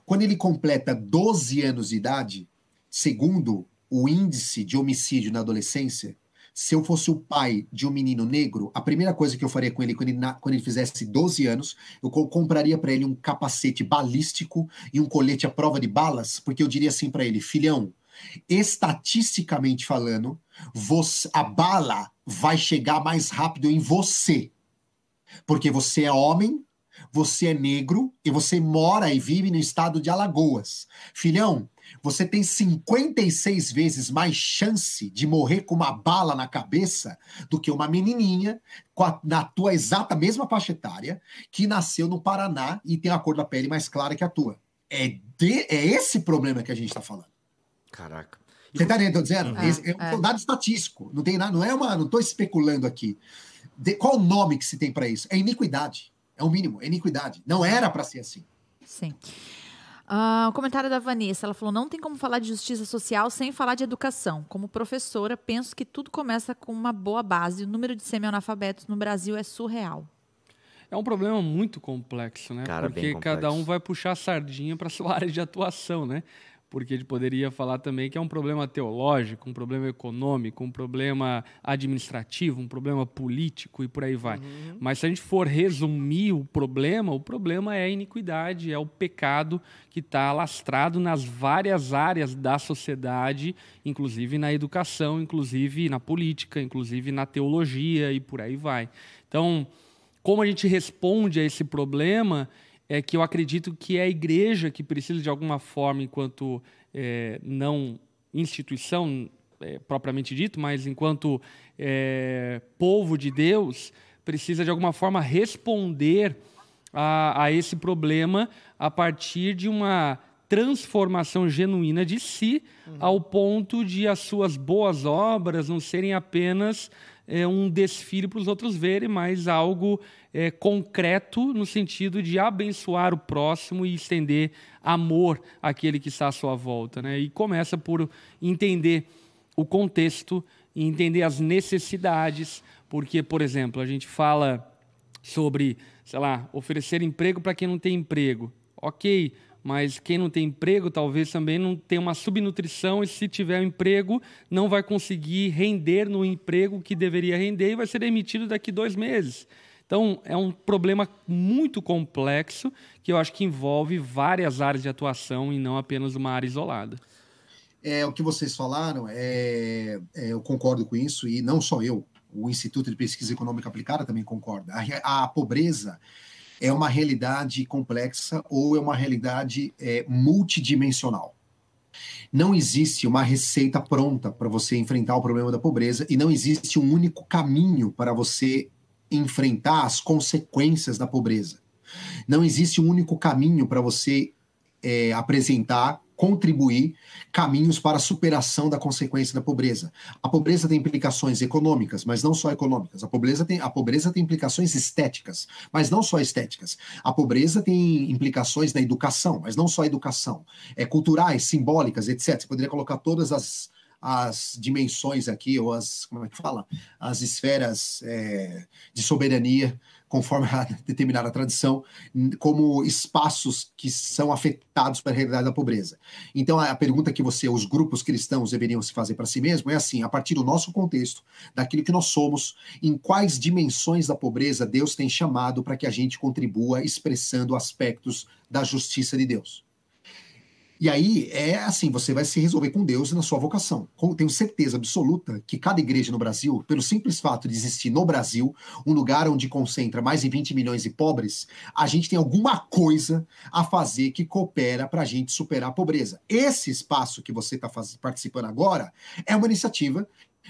Speaker 5: quando ele completa 12 anos de idade, segundo o índice de homicídio na adolescência, se eu fosse o pai de um menino negro, a primeira coisa que eu faria com ele quando ele, na- quando ele fizesse 12 anos, eu co- compraria para ele um capacete balístico e um colete à prova de balas, porque eu diria assim para ele, filhão, estatisticamente falando, você- a bala vai chegar mais rápido em você, porque você é homem, você é negro e você mora e vive no estado de Alagoas. Filhão, você tem 56 vezes mais chance de morrer com uma bala na cabeça do que uma menininha a- na tua exata mesma faixa etária que nasceu no Paraná e tem a cor da pele mais clara que a tua. É, de- é esse problema que a gente está falando.
Speaker 2: Caraca.
Speaker 5: Você está entendendo? o que eu tô dizendo?
Speaker 4: É,
Speaker 5: Esse é,
Speaker 4: é.
Speaker 5: um dado estatístico. Não tem nada, não é uma, não estou especulando aqui. De- qual o nome que se tem para isso? É iniquidade. É o mínimo, é iniquidade. Não era para ser assim.
Speaker 4: Sim. Ah, o comentário da Vanessa, ela falou: não tem como falar de justiça social sem falar de educação. Como professora, penso que tudo começa com uma boa base. O número de semi-analfabetos no Brasil é surreal.
Speaker 3: É um problema muito complexo, né?
Speaker 2: Cara, bem
Speaker 3: Porque cada
Speaker 2: complexo.
Speaker 3: um vai puxar a sardinha para sua área de atuação, né? Porque ele poderia falar também que é um problema teológico, um problema econômico, um problema administrativo, um problema político e por aí vai. Mas se a gente for resumir o problema, o problema é a iniquidade, é o pecado que está alastrado nas várias áreas da sociedade, inclusive na educação, inclusive na política, inclusive na teologia e por aí vai. Então, como a gente responde a esse problema é que eu acredito que é a igreja que precisa, de alguma forma, enquanto eh, não instituição eh, propriamente dito, mas enquanto eh, povo de Deus, precisa, de alguma forma, responder a, a esse problema a partir de uma transformação genuína de si, ao ponto de as suas boas obras não serem apenas é, um desfile para os outros verem, mas algo é, concreto no sentido de abençoar o próximo e estender amor àquele que está à sua volta. Né? E começa por entender o contexto e entender as necessidades, porque, por exemplo, a gente fala sobre, sei lá, oferecer emprego para quem não tem emprego. Ok, mas quem não tem emprego talvez também não tenha uma subnutrição e se tiver um emprego não vai conseguir render no emprego que deveria render e vai ser demitido daqui dois meses. Então é um problema muito complexo que eu acho que envolve várias áreas de atuação e não apenas uma área isolada.
Speaker 5: É, o que vocês falaram, é, é, eu concordo com isso, e não só eu, o Instituto de Pesquisa Econômica Aplicada também concorda. A, a pobreza é uma realidade complexa ou é uma realidade é, multidimensional. Não existe uma receita pronta para você enfrentar o problema da pobreza e não existe um único caminho para você enfrentar as consequências da pobreza. Não existe um único caminho para você é, apresentar, contribuir caminhos para a superação da consequência da pobreza. A pobreza tem implicações econômicas, mas não só econômicas. A pobreza tem, a pobreza tem implicações estéticas, mas não só estéticas. A pobreza tem implicações na educação, mas não só educação. É, culturais, simbólicas, etc. Você poderia colocar todas as, as dimensões aqui, ou as, como é que fala? As esferas é, de soberania conforme a determinada tradição, como espaços que são afetados pela realidade da pobreza. Então, a pergunta que você, os grupos cristãos deveriam se fazer para si mesmo é assim, a partir do nosso contexto, daquilo que nós somos, em quais dimensões da pobreza Deus tem chamado para que a gente contribua expressando aspectos da justiça de Deus. E aí é assim, você vai se resolver com Deus e na sua vocação. Tenho certeza absoluta que cada igreja no Brasil, pelo simples fato de existir no Brasil, um lugar onde concentra mais de 20 milhões de pobres, a gente tem alguma coisa a fazer que coopera para a gente superar a pobreza. Esse espaço que você está participando agora é uma iniciativa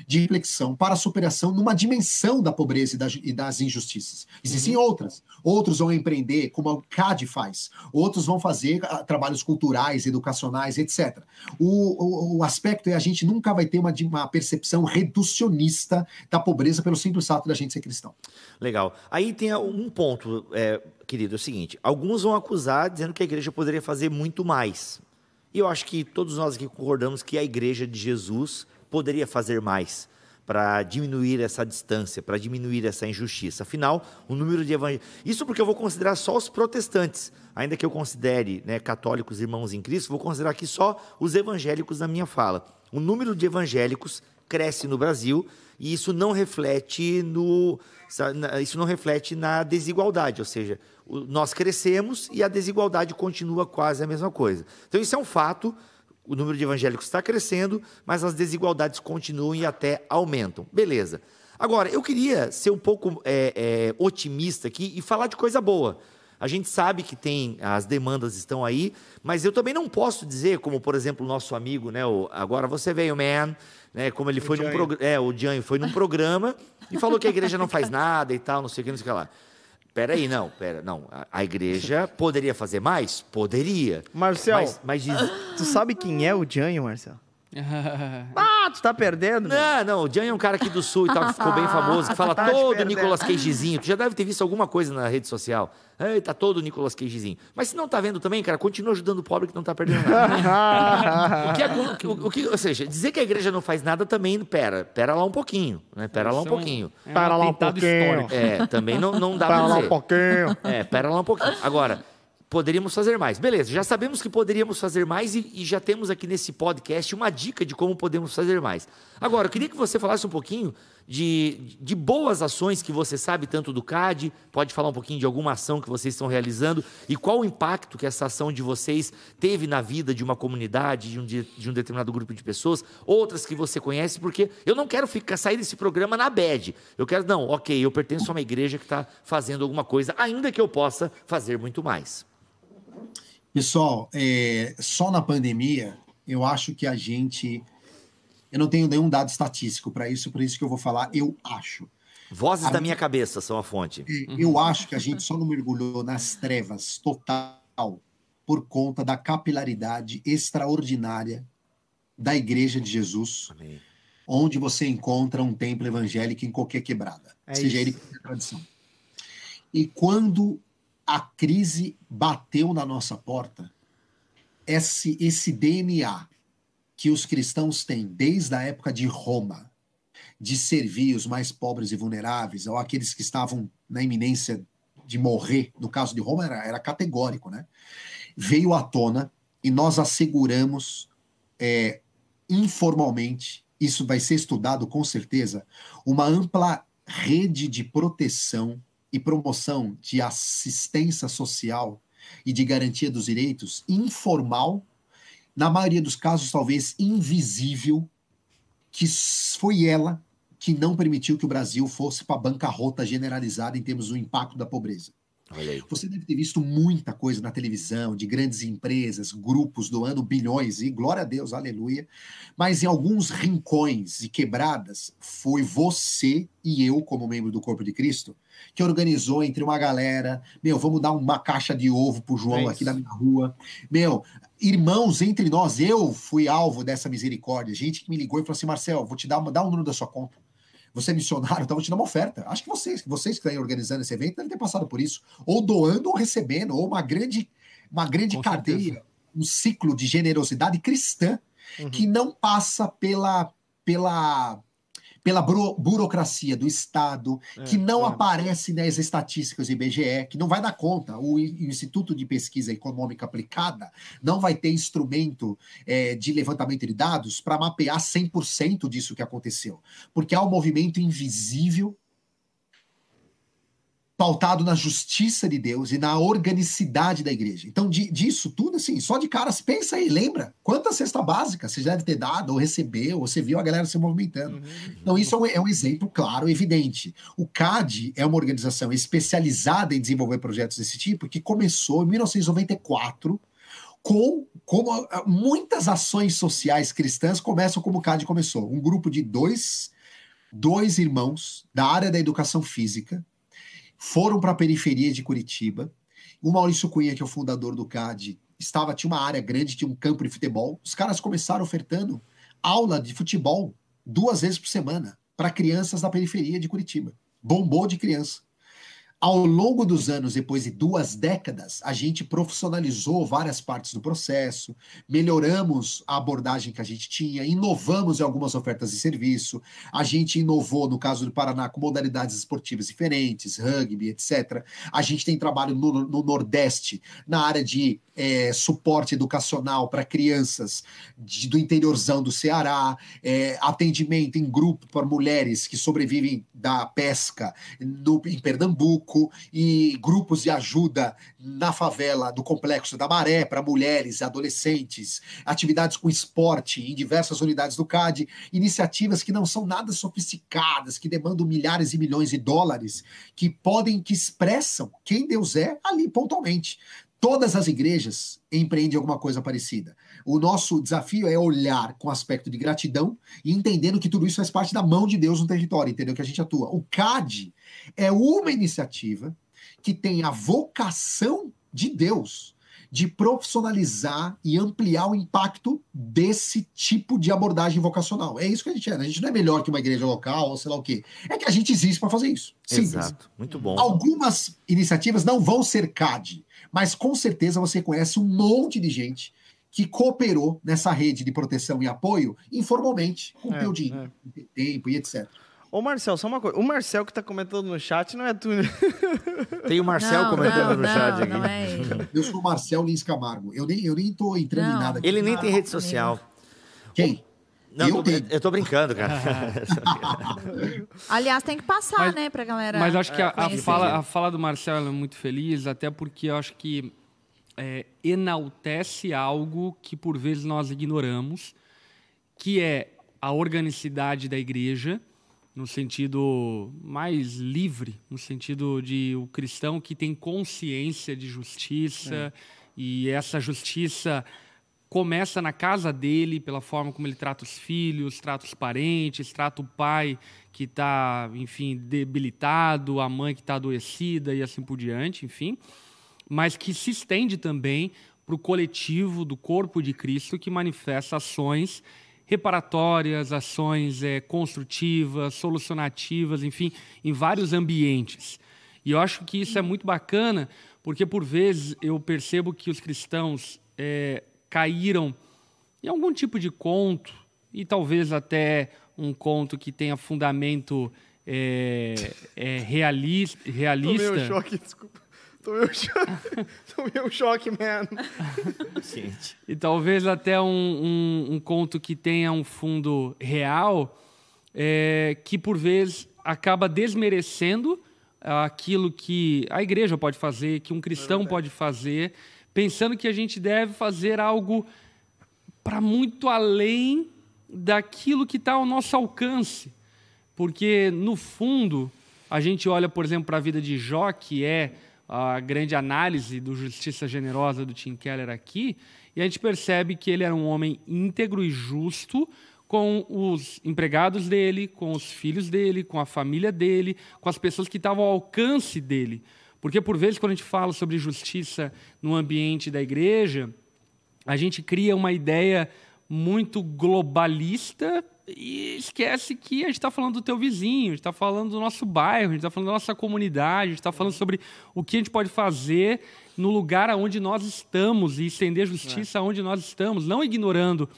Speaker 5: de reflexão para a superação numa dimensão da pobreza e, da, das injustiças. Existem uhum. outras. Outros vão empreender, como a CAD faz. Outros vão fazer uh, trabalhos culturais, educacionais, etc. O, o, o, aspecto é a gente nunca vai ter uma, uma percepção reducionista da pobreza pelo simples fato da gente ser cristão.
Speaker 2: Legal. Aí tem um ponto, é, querido, é o seguinte. Alguns vão acusar dizendo que a igreja poderia fazer muito mais. E eu acho que todos nós aqui concordamos que a igreja de Jesus poderia fazer mais para diminuir essa distância, para diminuir essa injustiça. Afinal, o número de evangélicos. Isso porque eu vou considerar só os protestantes, ainda que eu considere né, católicos irmãos em Cristo, vou considerar aqui só os evangélicos na minha fala. O número de evangélicos cresce no Brasil e isso não reflete no isso não reflete na desigualdade, ou seja, nós crescemos e a desigualdade continua quase a mesma coisa. Então isso é um fato o número de evangélicos está crescendo, mas as desigualdades continuam e até aumentam. Beleza. Agora, eu queria ser um pouco é, é, otimista aqui e falar de coisa boa. A gente sabe que tem, as demandas estão aí, mas eu também não posso dizer, como por exemplo o nosso amigo, né, o, agora você veio, man, né, como ele foi o num programa, é, o Janho foi num programa e falou que a igreja não faz nada e tal, não sei o que, não sei o que lá. Peraí, não, pera, não. A, a, igreja poderia fazer mais? Poderia.
Speaker 1: Marcel,
Speaker 2: mas, mas diz...
Speaker 1: tu sabe quem é o Janho, Marcel? Ah, tu tá perdendo? meu.
Speaker 2: Não, não, o Jan é um cara aqui do sul e tal, que ficou bem famoso, que fala
Speaker 1: Tá te
Speaker 2: todo
Speaker 1: perdendo.
Speaker 2: Nicolas Cagezinho. Tu já deve ter visto alguma coisa na rede social. Ei, tá todo Nicolas Cagezinho. Mas se não tá vendo também, cara, continua ajudando o pobre que não tá perdendo nada. o, que, é- o, o que- ou seja, dizer que a igreja não faz nada também, pera, pera lá um pouquinho, né? Pera lá um
Speaker 3: é
Speaker 2: pouquinho.
Speaker 3: É um
Speaker 1: Para lá um pouquinho.
Speaker 3: histórico.
Speaker 2: É, também não, não dá
Speaker 1: Para
Speaker 2: pra
Speaker 1: lá
Speaker 2: dizer.
Speaker 1: um pouquinho.
Speaker 2: É, pera lá um pouquinho. Agora, poderíamos fazer mais. Beleza, já sabemos que poderíamos fazer mais e, e já temos aqui nesse podcast uma dica de como podemos fazer mais. Agora, eu queria que você falasse um pouquinho de, de boas ações que você sabe tanto do CAD, pode falar um pouquinho de alguma ação que vocês estão realizando e qual o impacto que essa ação de vocês teve na vida de uma comunidade, de um, de, um determinado grupo de pessoas, outras que você conhece, porque eu não quero ficar sair desse programa na bad. Eu quero, não, ok, eu pertenço a uma igreja que está fazendo alguma coisa, ainda que eu possa fazer muito mais.
Speaker 5: Pessoal, é, só na pandemia, eu acho que a gente. Eu não tenho nenhum dado estatístico para isso, por isso que eu vou falar, eu acho.
Speaker 2: Vozes
Speaker 5: A
Speaker 2: da
Speaker 5: minha-
Speaker 2: cabeça são a fonte.
Speaker 5: E Eu acho que a gente só não mergulhou nas trevas total por conta da capilaridade extraordinária da Igreja de Jesus,
Speaker 2: Amém.
Speaker 5: onde você encontra um templo evangélico em qualquer quebrada,
Speaker 1: É
Speaker 5: seja
Speaker 1: isso.
Speaker 5: ele qualquer tradição. E quando a crise bateu na nossa porta, esse, esse DNA que os cristãos têm desde a época de Roma, de servir os mais pobres e vulneráveis, ou aqueles que estavam na iminência de morrer, no caso de Roma era, era categórico, né? Veio à tona e nós asseguramos é, informalmente, isso vai ser estudado com certeza, uma ampla rede de proteção e promoção de assistência social e de garantia dos direitos informal, na maioria dos casos talvez invisível, que foi ela que não permitiu que o Brasil fosse para a bancarrota generalizada em termos do impacto da pobreza. Você deve ter visto muita coisa na televisão, de grandes empresas, grupos doando bilhões, e glória a Deus, aleluia. Mas em alguns rincões e quebradas, foi você e eu, como membro do Corpo de Cristo, que organizou entre uma galera, meu, vamos dar uma caixa de ovo pro João
Speaker 3: É
Speaker 5: aqui na minha rua. Meu, irmãos entre nós, eu fui alvo dessa misericórdia. Gente que me ligou e falou assim: Marcel, vou te dar, uma, dá um número da sua conta. Você é missionário, então eu vou te dar uma oferta. Acho que vocês, vocês que estão aí organizando esse evento devem ter passado por isso. Ou doando ou recebendo, ou uma grande, uma grande
Speaker 3: Com
Speaker 5: cadeia,
Speaker 3: certeza.
Speaker 5: um ciclo de generosidade cristã
Speaker 1: Uhum.
Speaker 5: que não passa pela, pela, pela buro- burocracia do Estado, que não
Speaker 1: é.
Speaker 5: aparece nas estatísticas do IBGE, que não vai dar conta. O, Instituto de Pesquisa Econômica Aplicada não vai ter instrumento eh, de levantamento de dados para mapear 100% disso que aconteceu. Porque há um movimento invisível pautado na justiça de Deus e na organicidade da igreja. Então, di- disso tudo, assim, só de caras, pensa aí, lembra? Quanta cesta básica você deve ter dado, ou recebeu, ou você viu a galera se movimentando. Então, isso é um, é um exemplo claro, evidente. O CAD é uma organização especializada em desenvolver projetos desse tipo, que começou em 1994 com como muitas ações sociais cristãs começam como o CAD começou. Um grupo de dois, dois irmãos da área da educação física foram para a periferia de Curitiba. O Maurício Cunha, que é o fundador do CAD, estava tinha uma área grande, tinha um campo de futebol. Os caras começaram ofertando aula de futebol duas vezes por semana para crianças da periferia de Curitiba. Bombou de criança. Ao longo dos anos, depois de duas décadas, a gente profissionalizou várias partes do processo, melhoramos a abordagem que a gente tinha, inovamos em algumas ofertas de serviço, a gente inovou, no caso do Paraná, com modalidades esportivas diferentes, rugby, etc. A gente tem trabalho no, no Nordeste, na área de eh, suporte educacional para crianças de- do interiorzão do Ceará, eh, atendimento em grupo para mulheres que sobrevivem da pesca no- em Pernambuco e grupos de ajuda na favela do Complexo da Maré para mulheres e adolescentes, atividades com esporte em diversas unidades do CAD, iniciativas que não são nada sofisticadas, que demandam milhares e milhões de dólares, que podem, que expressam quem Deus é ali pontualmente. Todas as igrejas empreendem alguma coisa parecida. O nosso desafio é olhar com aspecto de gratidão e entendendo que tudo isso faz parte da mão de Deus no território, entendeu? Que a gente atua. O CAD é uma iniciativa que tem a vocação de Deus de profissionalizar e ampliar o impacto desse tipo de abordagem vocacional. É isso que a gente é. né? A gente não é melhor que uma igreja local ou sei lá o quê. É que a gente existe para fazer isso. Simples.
Speaker 2: Exato. Muito bom.
Speaker 5: Algumas iniciativas não vão ser CAD, mas com certeza você conhece um monte de gente que cooperou nessa rede de proteção e apoio informalmente, com
Speaker 1: É,
Speaker 5: teu dinheiro, com teu tempo e etc.
Speaker 1: Ô, Marcel, só uma coisa. O Marcel que tá comentando no chat não é tu, né?
Speaker 2: Tem o Marcel
Speaker 4: Não,
Speaker 2: comentando
Speaker 4: não,
Speaker 2: no
Speaker 4: não,
Speaker 2: chat aqui.
Speaker 4: Não é ele.
Speaker 5: Eu sou o Marcel Lins Camargo. Eu nem, eu nem tô entrando
Speaker 4: Não.
Speaker 5: em nada aqui.
Speaker 2: Ele nem tem rede social.
Speaker 5: Quem?
Speaker 2: Não,
Speaker 5: Eu
Speaker 2: tô- eu tô brincando, cara.
Speaker 4: Aliás, tem que passar,
Speaker 3: Mas-
Speaker 4: né, pra galera.
Speaker 3: Mas acho que a, a fala, a fala do Marcelo é muito feliz, até porque eu acho que é, enaltece algo que por vezes nós ignoramos, que é a organicidade da igreja, no sentido mais livre, no sentido de o cristão que tem consciência de justiça e essa justiça começa na casa dele, pela forma como ele trata os filhos, trata os parentes, trata o pai que está, enfim, debilitado, a mãe que está adoecida e assim por diante, enfim, mas que se estende também para o coletivo do corpo de Cristo que manifesta ações reparatórias, ações eh, construtivas, solucionativas, enfim, em vários ambientes. E eu acho que isso é muito bacana, porque por vezes eu percebo que os cristãos eh, caíram em algum tipo de conto, e talvez até um conto que tenha fundamento eh, realis- realista.
Speaker 1: Tomei um choque, desculpa. Tomei um choque. Tomei um choque, man.
Speaker 2: Gente.
Speaker 3: E talvez até um, um- um conto que tenha um fundo real, é, que por vezes acaba desmerecendo aquilo que a igreja pode fazer, que um cristão pode fazer, pensando que a gente deve fazer algo para muito além daquilo que está ao nosso alcance. Porque, no fundo, a gente olha, por exemplo, para a vida de Jó, que é a grande análise do Justiça Generosa do Tim Keller aqui, e a gente percebe que ele era um homem íntegro e justo com os empregados dele, com os filhos dele, com a família dele, com as pessoas que estavam ao alcance dele. Porque, por vezes, quando a gente fala sobre justiça no ambiente da igreja, a gente cria uma ideia muito globalista e esquece que a gente está falando do teu vizinho, a gente está falando do nosso bairro, a gente está falando da nossa comunidade, a gente está falando sobre o que a gente pode fazer no lugar onde nós estamos e estender justiça onde nós estamos, não ignorando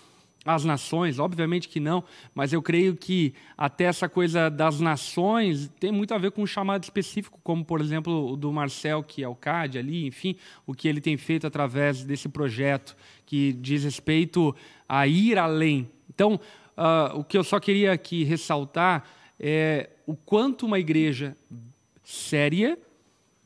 Speaker 3: as nações, obviamente que não, mas eu creio que até essa coisa das nações tem muito a ver com um chamado específico, como por exemplo o do Marcel, que é o CAD ali, enfim, o que ele tem feito através desse projeto que diz respeito a ir além. Então, ah, o que eu só queria aqui ressaltar é o quanto uma igreja séria,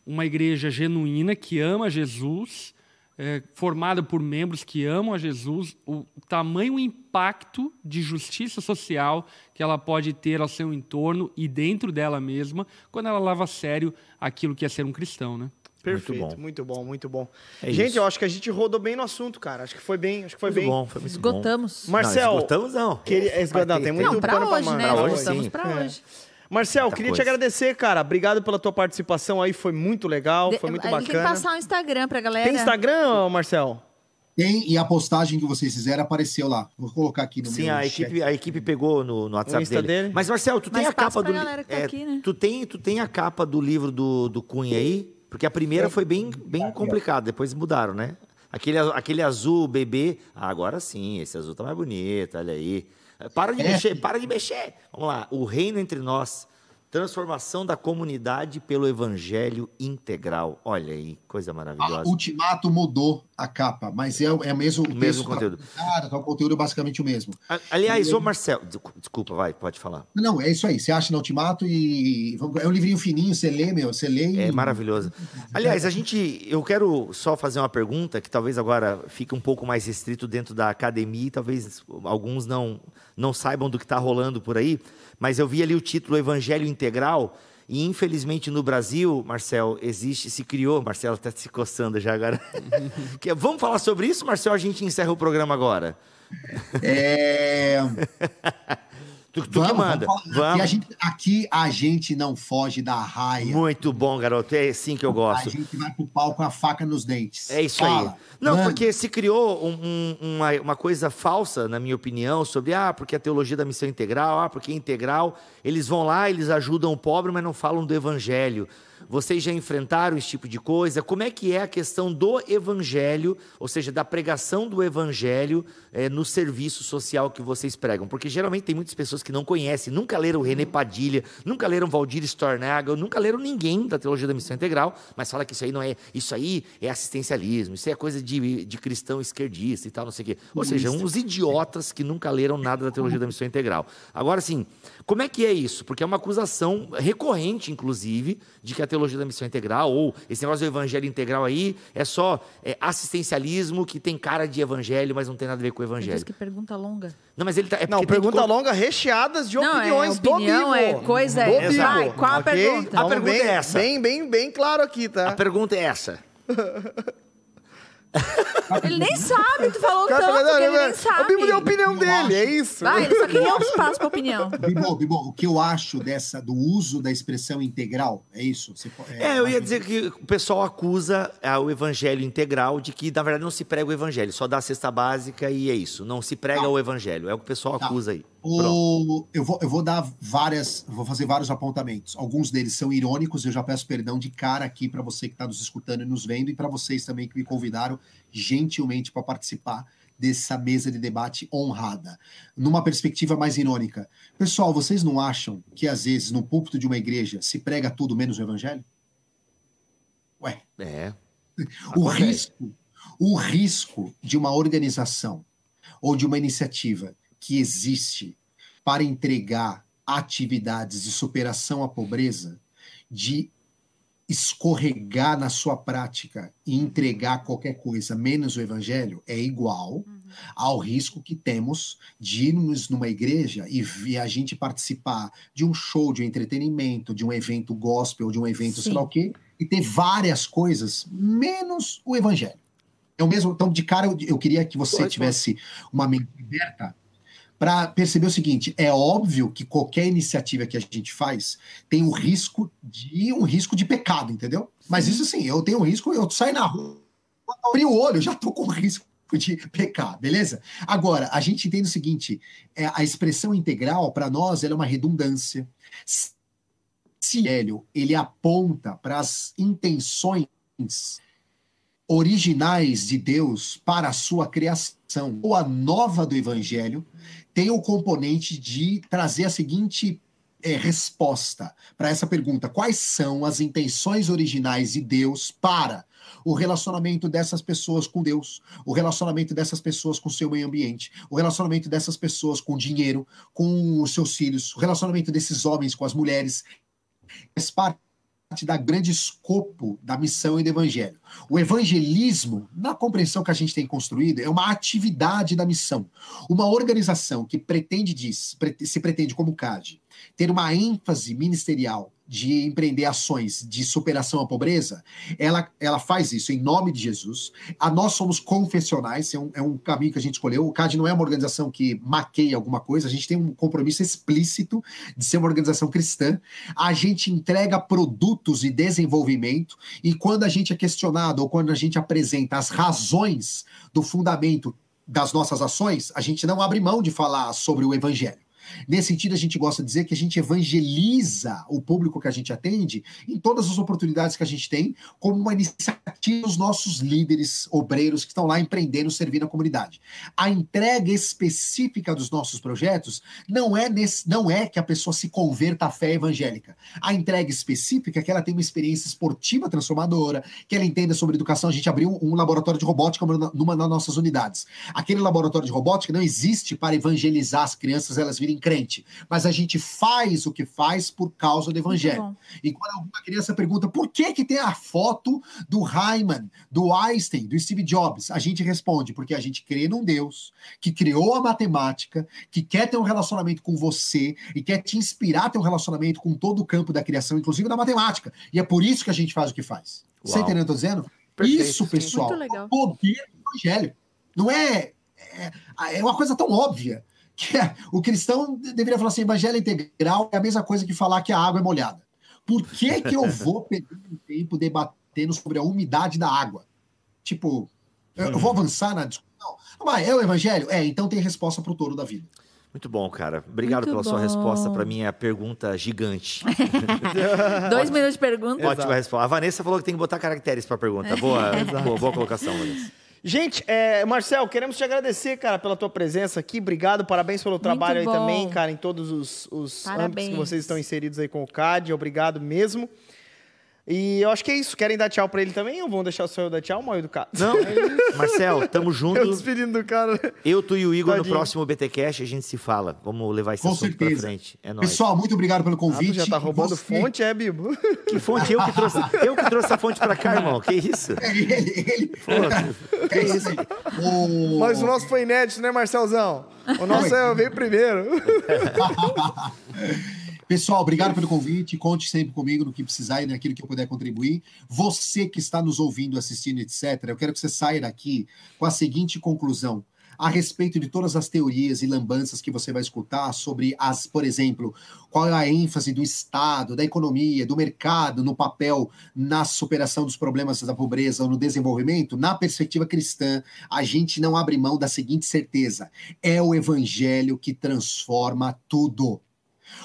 Speaker 3: uma igreja genuína que ama Jesus, é, formada por membros que amam a Jesus, o tamanho impacto de justiça social que ela pode ter ao seu entorno e dentro dela mesma, quando ela leva a sério aquilo que é ser um cristão, né?
Speaker 1: Perfeito,
Speaker 2: bom.
Speaker 1: muito bom, muito bom.
Speaker 2: É
Speaker 1: gente,
Speaker 2: isso.
Speaker 1: eu acho que a gente rodou bem no assunto, cara. Acho que foi bem, acho que foi
Speaker 2: Muito
Speaker 1: bem.
Speaker 2: bom, foi muito bom.
Speaker 4: Esgotamos.
Speaker 1: Marcel,
Speaker 2: Não, esgotamos não.
Speaker 1: Queria, esgotar, tem muito
Speaker 4: Não, pra
Speaker 1: pano pra
Speaker 4: hoje,
Speaker 1: manga.
Speaker 4: né?
Speaker 2: Pra hoje,
Speaker 4: Esgotamos
Speaker 2: sim.
Speaker 4: pra
Speaker 1: É. Marcel,
Speaker 2: Muita
Speaker 1: queria te
Speaker 2: coisa.
Speaker 1: agradecer, cara. Obrigado pela tua participação aí, foi muito legal, foi muito
Speaker 4: Ele Tem que
Speaker 1: bacana.
Speaker 4: passar o Instagram pra galera.
Speaker 1: Tem Instagram, Marcel?
Speaker 5: Tem, e a postagem que vocês fizeram apareceu lá. Vou colocar aqui no
Speaker 2: Sim,
Speaker 5: meu
Speaker 2: a
Speaker 5: chat.
Speaker 2: equipe, a equipe pegou no, no WhatsApp
Speaker 1: Insta
Speaker 2: dele.
Speaker 1: dele?
Speaker 2: Mas, Marcel, tu tem
Speaker 4: Mas
Speaker 2: a capa do
Speaker 4: tá
Speaker 2: é,
Speaker 4: aqui, né?
Speaker 2: tu tem Tu tem a capa do livro do, do Cunha aí? Porque a primeira foi bem, bem complicada, depois mudaram, né? Aquele, aquele azul bebê, ah, agora sim, esse azul tá mais bonito, olha aí. Para de
Speaker 5: É.
Speaker 2: mexer, para de mexer. Vamos lá, o reino entre nós. Transformação da comunidade pelo evangelho integral. Olha aí, coisa
Speaker 5: A
Speaker 2: maravilhosa.
Speaker 5: Ultimato mudou a capa, mas é, é mesmo o
Speaker 2: O mesmo conteúdo.
Speaker 5: Cara, tá o conteúdo é basicamente o mesmo.
Speaker 2: Aliás, ô Marcel, descu- desculpa, vai, pode falar.
Speaker 5: Não, é isso aí. Você acha no Ultimato e. É um livrinho fininho, você lê, meu. Você lê e.
Speaker 2: É maravilhoso. Aliás, a gente, eu quero só fazer uma pergunta que talvez agora fique um pouco mais restrito dentro da academia, e talvez alguns não não saibam do que está rolando por aí, mas eu vi ali o título Evangelho Integral e infelizmente no Brasil, Marcel, existe, se criou, Marcelo está se coçando já agora. Que- Vamos falar sobre isso, Marcel? A gente encerra o programa agora.
Speaker 5: É,
Speaker 2: Tu, tu que manda.
Speaker 5: falar. Aqui, a
Speaker 2: Vamos.
Speaker 5: gente, aqui a gente não foge da raia.
Speaker 2: Muito bom, garoto. É assim que eu
Speaker 5: A
Speaker 2: gosto.
Speaker 5: gente vai pro pau com a faca nos dentes.
Speaker 2: É isso
Speaker 5: Fala.
Speaker 2: aí. Não, porque se criou um- um- uma, uma coisa falsa, na minha opinião, sobre, ah, porque a teologia da missão integral, ah, porque é integral. Eles vão lá, eles ajudam o pobre, mas não falam do evangelho. Vocês já enfrentaram esse tipo de coisa? Como é que é a questão do evangelho, ou seja, da pregação do evangelho eh, no serviço social que vocês pregam? Porque geralmente tem muitas pessoas que não conhecem, nunca leram René Padilha, nunca leram Valdir Stornagel, nunca leram ninguém da teologia da missão integral, mas fala que isso aí não é, isso aí é assistencialismo, isso é coisa de, de cristão esquerdista e tal, não sei o quê. Ou seja, uns idiotas que nunca leram nada da teologia da missão integral. Agora, sim, como é que é isso? Porque é uma acusação recorrente, inclusive, de que a teologia da missão integral, ou esse negócio do evangelho integral aí, é só é, assistencialismo que tem cara de evangelho, mas não tem nada a ver com o evangelho.
Speaker 4: que pergunta longa.
Speaker 2: Não, mas ele tá. É
Speaker 1: Não,
Speaker 2: que
Speaker 1: pergunta
Speaker 2: colo-
Speaker 1: longa recheadas de
Speaker 4: Não, é
Speaker 1: opiniões
Speaker 4: opinião,
Speaker 1: do
Speaker 4: é
Speaker 1: Bibo.
Speaker 4: coisa-
Speaker 1: Do
Speaker 4: é- vai, qual a
Speaker 1: ok?
Speaker 4: pergunta?
Speaker 1: Vamos
Speaker 2: A pergunta
Speaker 1: bem,
Speaker 2: é essa.
Speaker 1: Bem, bem, bem claro aqui, tá?
Speaker 2: A pergunta é essa.
Speaker 4: Ele nem sabe, tu falou
Speaker 1: Cara,
Speaker 4: tanto que ele nem sabe.
Speaker 1: O Bibo deu a opinião
Speaker 5: Eu
Speaker 1: dele,
Speaker 5: acho.
Speaker 1: é isso.
Speaker 4: Vai, ele só queria um espaço pra opinião.
Speaker 5: Bibo, Bibo, o que eu acho dessa, do uso da expressão integral, é isso? Você po-
Speaker 2: É, eu ia dizer que o pessoal acusa ah, o evangelho integral de que, na verdade, não se prega o evangelho, só dá a cesta básica e é isso. Não se prega
Speaker 5: Tá.
Speaker 2: o evangelho. É o que o pessoal
Speaker 5: Tá.
Speaker 2: acusa aí. Pronto.
Speaker 5: O, eu, vou, eu vou dar várias, vou fazer vários apontamentos. Alguns deles são irônicos, eu já peço perdão de cara aqui para você que está nos escutando e nos vendo, e para vocês também que me convidaram gentilmente para participar dessa mesa de debate honrada. Numa perspectiva mais irônica. Pessoal, vocês não acham que às vezes no púlpito de uma igreja se prega tudo menos o evangelho? Ué,
Speaker 2: É.
Speaker 5: o
Speaker 2: Acontece.
Speaker 5: risco, o risco de uma organização ou de uma iniciativa que existe para entregar atividades de superação à pobreza, de escorregar na sua prática e entregar qualquer coisa menos o evangelho é igual ao risco que temos de irmos numa igreja e, vi- a gente participar de um show, de um entretenimento, de um evento gospel, de um evento sei
Speaker 4: Sim.
Speaker 5: lá o quê, e ter várias coisas menos o evangelho. É o mesmo, então de cara eu, eu queria que você tivesse uma mente aberta para perceber o seguinte, é óbvio que qualquer iniciativa que a gente faz tem um risco de um risco de pecado, entendeu? Mas isso assim, eu tenho um risco, eu saio na rua, abri o olho, já tô com risco de pecar, beleza? Agora, a gente entende o seguinte, é, a expressão integral para nós ela é uma redundância. Se Hélio, ele aponta para as intenções originais de Deus para a sua criação. Ou a nova do evangelho tem o componente de trazer a seguinte é, resposta para essa pergunta: quais são as intenções originais de Deus para o relacionamento dessas pessoas com Deus, o relacionamento dessas pessoas com o seu meio ambiente, o relacionamento dessas pessoas com o dinheiro, com os seus filhos, o relacionamento desses homens com as mulheres. Parte da grande escopo da missão e do evangelho. O evangelismo, na compreensão que a gente tem construído, é uma atividade da missão. Uma organização que pretende diz, se pretende como CAD, ter uma ênfase ministerial de empreender ações de superação à pobreza, ela, ela faz isso em nome de Jesus. A nós somos confessionais, é um, é um caminho que a gente escolheu. O CAD não é uma organização que maqueia alguma coisa, a gente tem um compromisso explícito de ser uma organização cristã. A gente entrega produtos e desenvolvimento, e quando a gente é questionado ou quando a gente apresenta as razões do fundamento das nossas ações, a gente não abre mão de falar sobre o evangelho. Nesse sentido, a gente gosta de dizer que a gente evangeliza o público que a gente atende em todas as oportunidades que a gente tem, como uma iniciativa dos nossos líderes obreiros que estão lá empreendendo, servindo a comunidade. A entrega específica dos nossos projetos não é, nesse, não é que a pessoa se converta à fé evangélica. A entrega específica é que ela tenha uma experiência esportiva transformadora, que ela entenda sobre educação. A gente abriu um laboratório de robótica numa das nossas unidades. Aquele laboratório de robótica não existe para evangelizar as crianças, elas virem crente, mas a gente faz o que faz por causa do evangelho. E quando alguma criança pergunta por que, que tem a foto do Hyman, do Einstein, do Steve Jobs, a gente responde porque a gente crê num Deus que criou a matemática, que quer ter um relacionamento com você e quer te inspirar a ter um relacionamento com todo o campo da criação, inclusive da matemática. E é por isso que a gente faz o que faz. Você
Speaker 2: Uau.
Speaker 5: entendeu o que eu tô dizendo?
Speaker 2: Perfeito.
Speaker 5: Isso, pessoal, é o poder do evangelho. Não é, é. É uma coisa tão óbvia que é, o cristão deveria falar assim: evangelho integral é a mesma coisa que falar que a água é molhada. Por que, que eu vou perder tempo debatendo sobre a umidade da água? Tipo, eu, eu vou avançar na discussão. Mas é o evangelho? É, então tem resposta para o touro da vida.
Speaker 2: Muito bom, cara. Obrigado
Speaker 4: Muito
Speaker 2: pela sua
Speaker 4: bom.
Speaker 2: resposta para minha pergunta gigante.
Speaker 4: Dois minutos de pergunta.
Speaker 2: Ótima resposta. A Vanessa falou que tem que botar caracteres para a pergunta. Boa, boa, boa colocação, Vanessa.
Speaker 1: Gente, é, Marcel, queremos te agradecer, cara, pela tua presença aqui. Obrigado, parabéns pelo trabalho aí também, cara, em todos os, os âmbitos que vocês estão inseridos aí com o CAD. Obrigado mesmo. E eu acho que é isso. Querem dar tchau pra ele também ou vão deixar o senhor dar tchau, mal educado?
Speaker 2: Não, Marcel, tamo junto.
Speaker 1: Eu despedindo do cara.
Speaker 2: Eu, tu e o Igor no
Speaker 1: Tadinho.
Speaker 2: próximo BTcast a gente se fala. Vamos levar esse
Speaker 5: Com
Speaker 2: assunto pra
Speaker 5: certeza.
Speaker 2: frente. É nóis.
Speaker 5: Pessoal, muito obrigado pelo
Speaker 1: Ah,
Speaker 5: convite.
Speaker 1: já tá roubando
Speaker 5: Você-
Speaker 1: fonte, é, Bibo?
Speaker 2: Que fonte? Eu que trouxe, eu que trouxe a fonte pra cá, irmão. Que isso?
Speaker 5: Ele, ele,
Speaker 2: Pô,
Speaker 5: é isso aí. O-
Speaker 1: Mas o nosso foi inédito, né, Marcelzão? O nosso é, veio primeiro.
Speaker 5: Pessoal, obrigado pelo convite. Conte sempre comigo no que precisar e naquilo que eu puder contribuir. Você que está nos ouvindo, assistindo, etc., eu quero que você saia daqui com a seguinte conclusão. A respeito de todas as teorias e lambanças que você vai escutar sobre as, por exemplo, qual é a ênfase do Estado, da economia, do mercado no papel na superação dos problemas da pobreza ou no desenvolvimento, na perspectiva cristã, a gente não abre mão da seguinte certeza: é o evangelho que transforma tudo.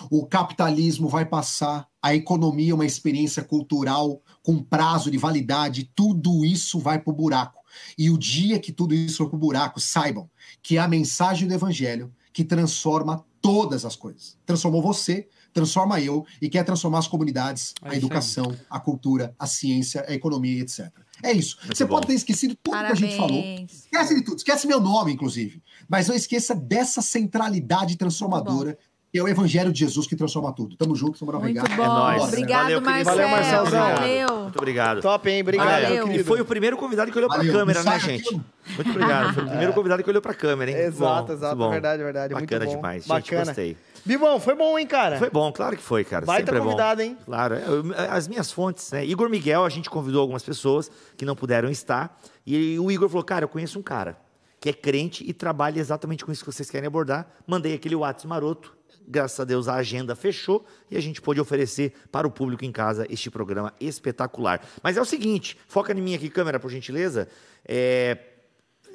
Speaker 5: O capitalismo vai passar, a economia é uma experiência cultural com prazo de validade, tudo isso vai para o buraco. E o dia que tudo isso for para o buraco, saibam que é a mensagem do evangelho que transforma todas as coisas. Transformou você, transforma eu e quer transformar as comunidades,
Speaker 3: É
Speaker 5: a
Speaker 3: isso aí.
Speaker 5: educação, a cultura, a ciência, a economia, etc. É isso. você
Speaker 2: bom.
Speaker 5: pode ter esquecido tudo que a gente falou.
Speaker 4: Parabéns.
Speaker 5: Esquece de tudo, esquece meu nome, inclusive. Mas não esqueça dessa centralidade transformadora, que é o Evangelho de Jesus que transforma tudo. Tamo junto, tamo
Speaker 4: Muito
Speaker 5: obrigado.
Speaker 4: bom.
Speaker 2: É nóis.
Speaker 4: Obrigado,
Speaker 2: Valeu, querido.
Speaker 4: Marcel.
Speaker 1: Valeu, Marcelzão.
Speaker 4: Valeu.
Speaker 2: Muito obrigado.
Speaker 1: Top, hein? Obrigado,
Speaker 4: Valeu.
Speaker 2: E foi o primeiro convidado que olhou pra
Speaker 5: Valeu.
Speaker 2: câmera,
Speaker 5: Não
Speaker 2: né, gente?
Speaker 5: aquilo.
Speaker 2: Muito obrigado. Foi o primeiro convidado que olhou pra câmera, hein?
Speaker 1: Exato,
Speaker 2: Bom,
Speaker 1: exato.
Speaker 2: muito bom.
Speaker 1: Verdade, verdade.
Speaker 2: Bacana
Speaker 1: muito bom.
Speaker 2: demais. Gente,
Speaker 1: Bacana.
Speaker 2: gostei.
Speaker 1: Bibão, foi bom, hein, cara?
Speaker 2: Foi bom, claro que foi, cara.
Speaker 1: Baita
Speaker 2: Sempre é bom.
Speaker 1: convidado, hein?
Speaker 2: Claro. eu- as minhas fontes, né? Igor Miguel, a gente convidou algumas pessoas que não puderam estar. E o Igor falou, cara, eu conheço um cara que é crente e trabalha exatamente com isso que vocês querem abordar. Mandei aquele WhatsApp maroto. Graças a Deus a agenda fechou e a gente pôde oferecer para o público em casa este programa espetacular. Mas é o seguinte, foca em mim aqui, câmera, por gentileza. É,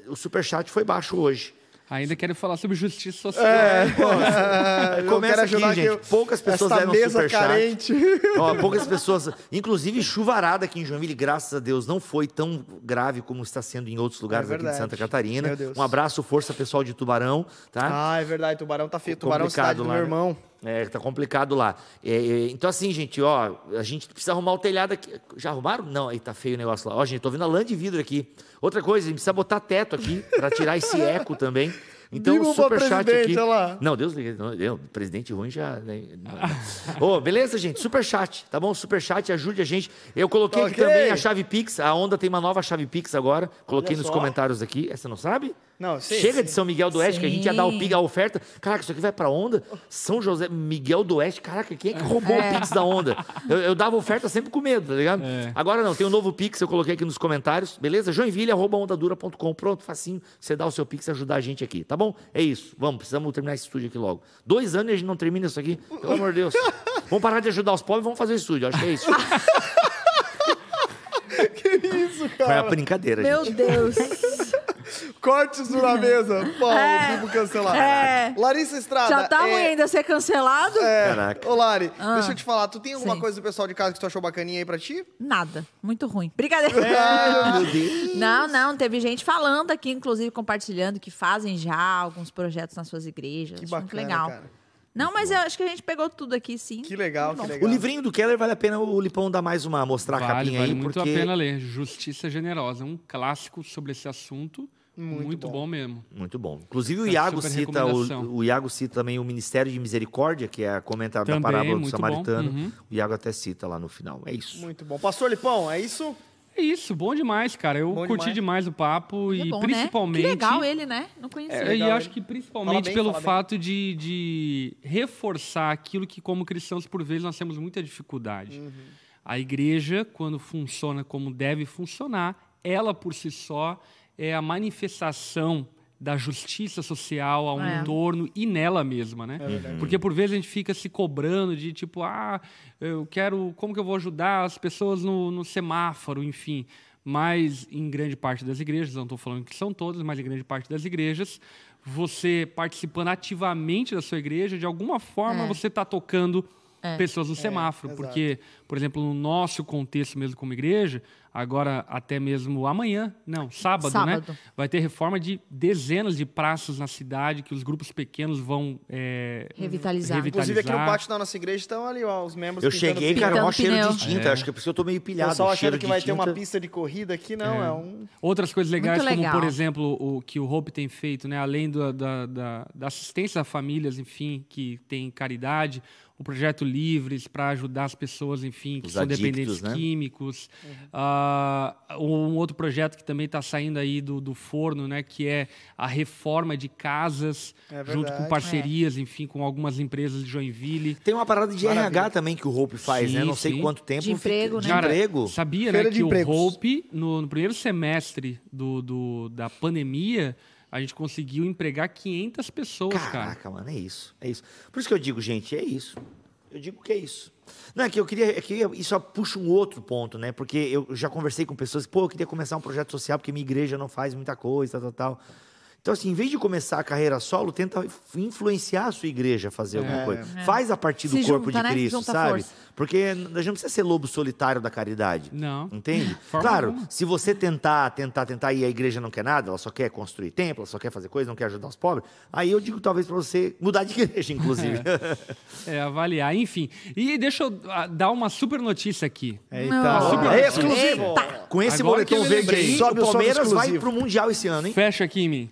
Speaker 2: o superchat foi baixo hoje.
Speaker 3: Ainda quero falar sobre justiça social.
Speaker 1: É, eu
Speaker 2: Começa aqui, gente.
Speaker 1: eu-
Speaker 2: Poucas pessoas
Speaker 1: essa
Speaker 2: deram
Speaker 1: mesa
Speaker 2: superchat.
Speaker 1: carente.
Speaker 2: Ó, poucas pessoas, inclusive chuvarada aqui em Joinville, graças a Deus, não foi tão grave como está sendo em outros lugares
Speaker 1: É
Speaker 2: aqui de. Santa Catarina.
Speaker 1: Meu Deus.
Speaker 2: Um abraço, força pessoal de Tubarão, tá?
Speaker 1: Ah, é verdade. Tubarão tá feio. Tubarão
Speaker 2: Complicado
Speaker 1: cidade do
Speaker 2: lá,
Speaker 1: meu
Speaker 2: né? É, tá complicado lá. É, é, então, assim, gente, ó, a gente precisa arrumar o telhado aqui. Já arrumaram? Não, aí tá feio o negócio lá. Ó, gente, tô vendo a lã de vidro aqui. Outra coisa, a gente precisa botar teto aqui para tirar esse eco também. Então,
Speaker 1: Viva
Speaker 2: superchat
Speaker 1: presidente,
Speaker 2: aqui.
Speaker 1: lá.
Speaker 2: Não, Deus não, eu, presidente ruim já. Ô, beleza, gente? Superchat, tá bom? Superchat, ajude a gente. Eu coloquei aqui
Speaker 1: Ok.
Speaker 2: também a chave Pix. A Onda tem uma nova chave Pix agora. Coloquei nos comentários aqui. Essa não sabe?
Speaker 1: Não, sei,
Speaker 2: Chega
Speaker 1: sei.
Speaker 2: de São Miguel do Oeste, que a gente ia dar o
Speaker 4: Sim.
Speaker 2: Pix, a oferta. Caraca, isso aqui vai pra Onda? São José, Miguel do Oeste. Caraca, quem é que roubou o Pix da Onda? Eu, eu dava oferta sempre com medo, tá ligado?
Speaker 3: É.
Speaker 2: Agora não, tem um novo Pix, eu coloquei aqui nos comentários. Beleza? Joinville, arroba ondadura.com. Pronto, facinho. Você dá o seu Pix e ajudar a gente aqui, tá bom? É isso. Vamos, precisamos terminar esse estúdio aqui logo. Dois anos e a gente não termina isso aqui. Pelo amor de Deus. Vamos parar de ajudar os pobres e vamos fazer o estúdio. Acho que é isso. Foi uma brincadeira,
Speaker 4: Meu
Speaker 2: gente.
Speaker 4: Deus.
Speaker 1: Cortes na mesa. Pô,
Speaker 4: É.
Speaker 1: o Bibo cancelado.
Speaker 4: É.
Speaker 1: Larissa Estrada.
Speaker 4: Já tá ruim
Speaker 1: é...
Speaker 4: ainda ser cancelado?
Speaker 1: É.
Speaker 2: Caraca.
Speaker 1: Ô, Lari, deixa eu te falar. Tu tem alguma
Speaker 4: Sim.
Speaker 1: coisa do pessoal de casa que tu achou bacaninha aí pra ti?
Speaker 4: Nada. Muito ruim. Brincadeira.
Speaker 1: Ai, meu Deus.
Speaker 4: Não, não, teve gente falando aqui, inclusive compartilhando, que fazem já alguns projetos nas suas igrejas.
Speaker 1: Que
Speaker 4: Acho muito
Speaker 1: bacana,
Speaker 4: legal.
Speaker 1: cara.
Speaker 4: Não, mas eu acho que a gente pegou tudo aqui, sim.
Speaker 1: Que legal, que legal.
Speaker 2: O livrinho do Keller vale a pena o Lipão dar mais uma, mostrar a
Speaker 3: Vale,
Speaker 2: capinha
Speaker 3: vale
Speaker 2: aí,
Speaker 3: muito
Speaker 2: porque...
Speaker 3: a pena ler. Justiça Generosa. É um clássico sobre esse assunto.
Speaker 1: Muito
Speaker 3: Muito,
Speaker 1: bom.
Speaker 3: bom. mesmo.
Speaker 2: Muito bom. Inclusive o
Speaker 3: Tá,
Speaker 2: Iago cita o, o Iago cita também o Ministério de Misericórdia, que é comentário da
Speaker 3: Também,
Speaker 2: parábola do Samaritano.
Speaker 3: Uhum.
Speaker 2: O Iago até cita lá no final. É isso.
Speaker 1: Muito bom. Pastor Lipão, é isso?
Speaker 3: É isso, bom demais, cara. Eu
Speaker 1: Bom
Speaker 3: curti
Speaker 1: demais.
Speaker 3: demais. o papo
Speaker 4: É
Speaker 3: e
Speaker 4: bom,
Speaker 3: principalmente.
Speaker 4: né? Que legal ele, né? Não conhecia.
Speaker 3: É,
Speaker 1: legal
Speaker 3: e acho
Speaker 1: ele.
Speaker 3: que principalmente
Speaker 1: bem,
Speaker 3: pelo
Speaker 1: bem.
Speaker 3: fato de, de reforçar aquilo que, como cristãos, por vezes nós temos muita dificuldade.
Speaker 1: Uhum.
Speaker 3: A igreja, quando funciona como deve funcionar, ela por si só é a manifestação da justiça social ao
Speaker 4: É.
Speaker 3: entorno e nela mesma, né? Porque por vezes a gente fica se cobrando de tipo, ah, eu quero, como que eu vou ajudar as pessoas no, no semáforo, enfim. Mas em grande parte das igrejas, não estou falando que são todas, mas em grande parte das igrejas, você participando ativamente da sua igreja, de alguma forma
Speaker 4: É.
Speaker 3: você está tocando pessoas no semáforo.
Speaker 1: exato.
Speaker 3: porque, por exemplo, no nosso contexto mesmo como igreja, agora até mesmo amanhã, não, sábado,
Speaker 4: Sábado.
Speaker 3: né? Vai ter reforma de dezenas de praças na cidade que os grupos pequenos vão é,
Speaker 4: Revitalizar.
Speaker 1: Inclusive aqui no pátio da nossa igreja estão ali, ó, os membros
Speaker 2: Eu cheguei, cara,
Speaker 4: Pintando
Speaker 2: cheiro de tinta.
Speaker 3: É.
Speaker 2: Acho que é por isso que eu tô meio pilhado. o
Speaker 1: achando que vai ter uma
Speaker 2: tinta.
Speaker 1: pista de corrida aqui, não, é, um...
Speaker 3: Outras coisas legais,
Speaker 4: Muito
Speaker 3: como
Speaker 4: legal.
Speaker 3: por exemplo o que o Hope tem feito, né? além do- da, da, da assistência a famílias, enfim, que tem caridade, o projeto Livres para ajudar as pessoas, enfim, que
Speaker 2: Os
Speaker 3: são
Speaker 2: adictos,
Speaker 3: dependentes
Speaker 2: né?
Speaker 3: químicos. Ah, um outro projeto que também está saindo aí do, do forno, né? Que é a reforma de casas,
Speaker 1: É
Speaker 3: junto com parcerias, enfim, com algumas empresas de Joinville.
Speaker 2: Tem uma parada de
Speaker 1: Maravilha.
Speaker 2: RH também que o Hope faz, né?
Speaker 3: Sim,
Speaker 2: Não sei
Speaker 3: sim.
Speaker 2: quanto tempo.
Speaker 4: De emprego,
Speaker 2: fica- de
Speaker 4: né?
Speaker 3: Cara,
Speaker 2: emprego.
Speaker 3: Sabia,
Speaker 1: Feira
Speaker 3: né,
Speaker 1: de
Speaker 3: que
Speaker 1: empregos.
Speaker 3: o Hope, no, no primeiro semestre do, do- da pandemia, a gente conseguiu empregar 500 pessoas, cara.
Speaker 2: Caraca, mano, é isso. É isso. Por isso que eu digo, gente, é isso. Eu digo que é isso. Não, é que eu queria. É que isso puxa um outro ponto, né? Porque eu já conversei com pessoas, pô, eu queria começar um projeto social porque minha igreja não faz muita coisa, tal, tal. Então, assim, em vez de começar a carreira solo, tenta influenciar a sua igreja a fazer alguma coisa. Faz a partir do
Speaker 4: Se
Speaker 2: corpo
Speaker 4: junta,
Speaker 2: de
Speaker 4: né?
Speaker 2: Cristo,
Speaker 4: Junta
Speaker 2: sabe?
Speaker 4: força.
Speaker 2: Porque a gente não precisa ser lobo solitário da caridade.
Speaker 3: Não.
Speaker 2: Entende?
Speaker 3: Forma
Speaker 2: claro,
Speaker 3: alguma.
Speaker 2: se você tentar, tentar, tentar e a igreja não quer nada, ela só quer construir templo, ela só quer fazer coisa, não quer ajudar os pobres, aí eu digo talvez para você mudar de igreja, inclusive.
Speaker 3: É, avaliar, enfim. E deixa eu ah, dar uma super notícia aqui.
Speaker 1: Eita,
Speaker 3: super-
Speaker 1: é exclusivo.
Speaker 4: Eita.
Speaker 2: Com esse
Speaker 3: Agora eu
Speaker 2: verde aí,
Speaker 1: Sobe
Speaker 2: o Palmeiras vai pro Mundial esse ano, hein?
Speaker 3: Fecha aqui em mim.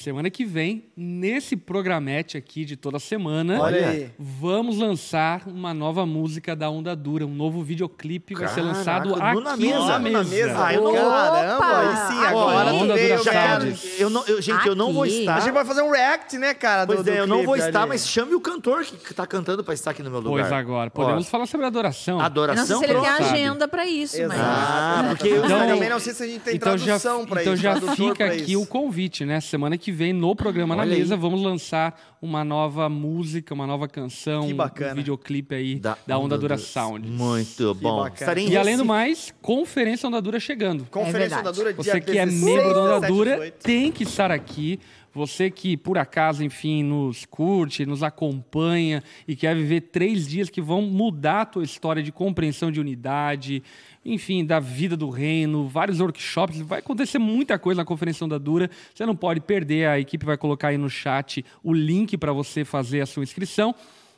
Speaker 3: Semana que vem, nesse programete aqui de toda semana,
Speaker 1: Olha aí.
Speaker 3: vamos lançar uma nova música da Onda Dura, um novo videoclipe vai ser lançado aqui
Speaker 2: Na
Speaker 3: na
Speaker 2: Mesa.
Speaker 3: mesa.
Speaker 1: Na mesa.
Speaker 2: Ah, eu não-
Speaker 1: Caramba, aí sim, agora
Speaker 3: Onda
Speaker 1: veio,
Speaker 3: Dura
Speaker 1: já.
Speaker 2: Eu não, eu- gente, eu não vou
Speaker 4: Aqui.
Speaker 2: estar.
Speaker 1: A gente vai fazer um react, né, cara? do-
Speaker 2: Pois
Speaker 1: do
Speaker 2: é, eu não vou estar,
Speaker 1: ali.
Speaker 2: mas chame o cantor que tá cantando para estar aqui no meu lugar.
Speaker 3: Pois agora, podemos
Speaker 2: Ó,
Speaker 3: falar sobre adoração.
Speaker 4: Eu
Speaker 2: Adoração,
Speaker 4: não sei se ele tem agenda pra isso, mas.
Speaker 2: Ah, porque eu
Speaker 3: Então-
Speaker 1: também não sei se a gente tem
Speaker 3: então já,
Speaker 1: tradução pra
Speaker 3: então
Speaker 1: isso.
Speaker 3: já
Speaker 1: tradutor
Speaker 3: fica
Speaker 1: pra
Speaker 3: aqui o convite, né? Semana que vem, no programa Na
Speaker 2: Olha aí.
Speaker 3: Mesa, vamos lançar uma nova música, uma nova canção,
Speaker 1: Que bacana.
Speaker 3: um videoclipe aí da, Onda Dura Sound.
Speaker 2: Muito bom.
Speaker 1: bacana.
Speaker 2: Estarei em
Speaker 3: E além do mais, Conferência Onda Dura chegando.
Speaker 1: Conferência
Speaker 4: É verdade.
Speaker 1: da Dura, dia
Speaker 3: Você que é
Speaker 1: 16,
Speaker 3: membro da Onda
Speaker 1: 17,
Speaker 3: Dura
Speaker 1: 18.
Speaker 3: tem que estar aqui. Você que, por acaso, enfim, nos curte, nos acompanha e quer viver três dias que vão mudar a tua história de compreensão de unidade, enfim, da vida do reino, vários workshops. Vai acontecer muita coisa na Conferência Onda Dura. Você não pode perder. A equipe vai colocar aí no chat o link para você fazer a sua inscrição.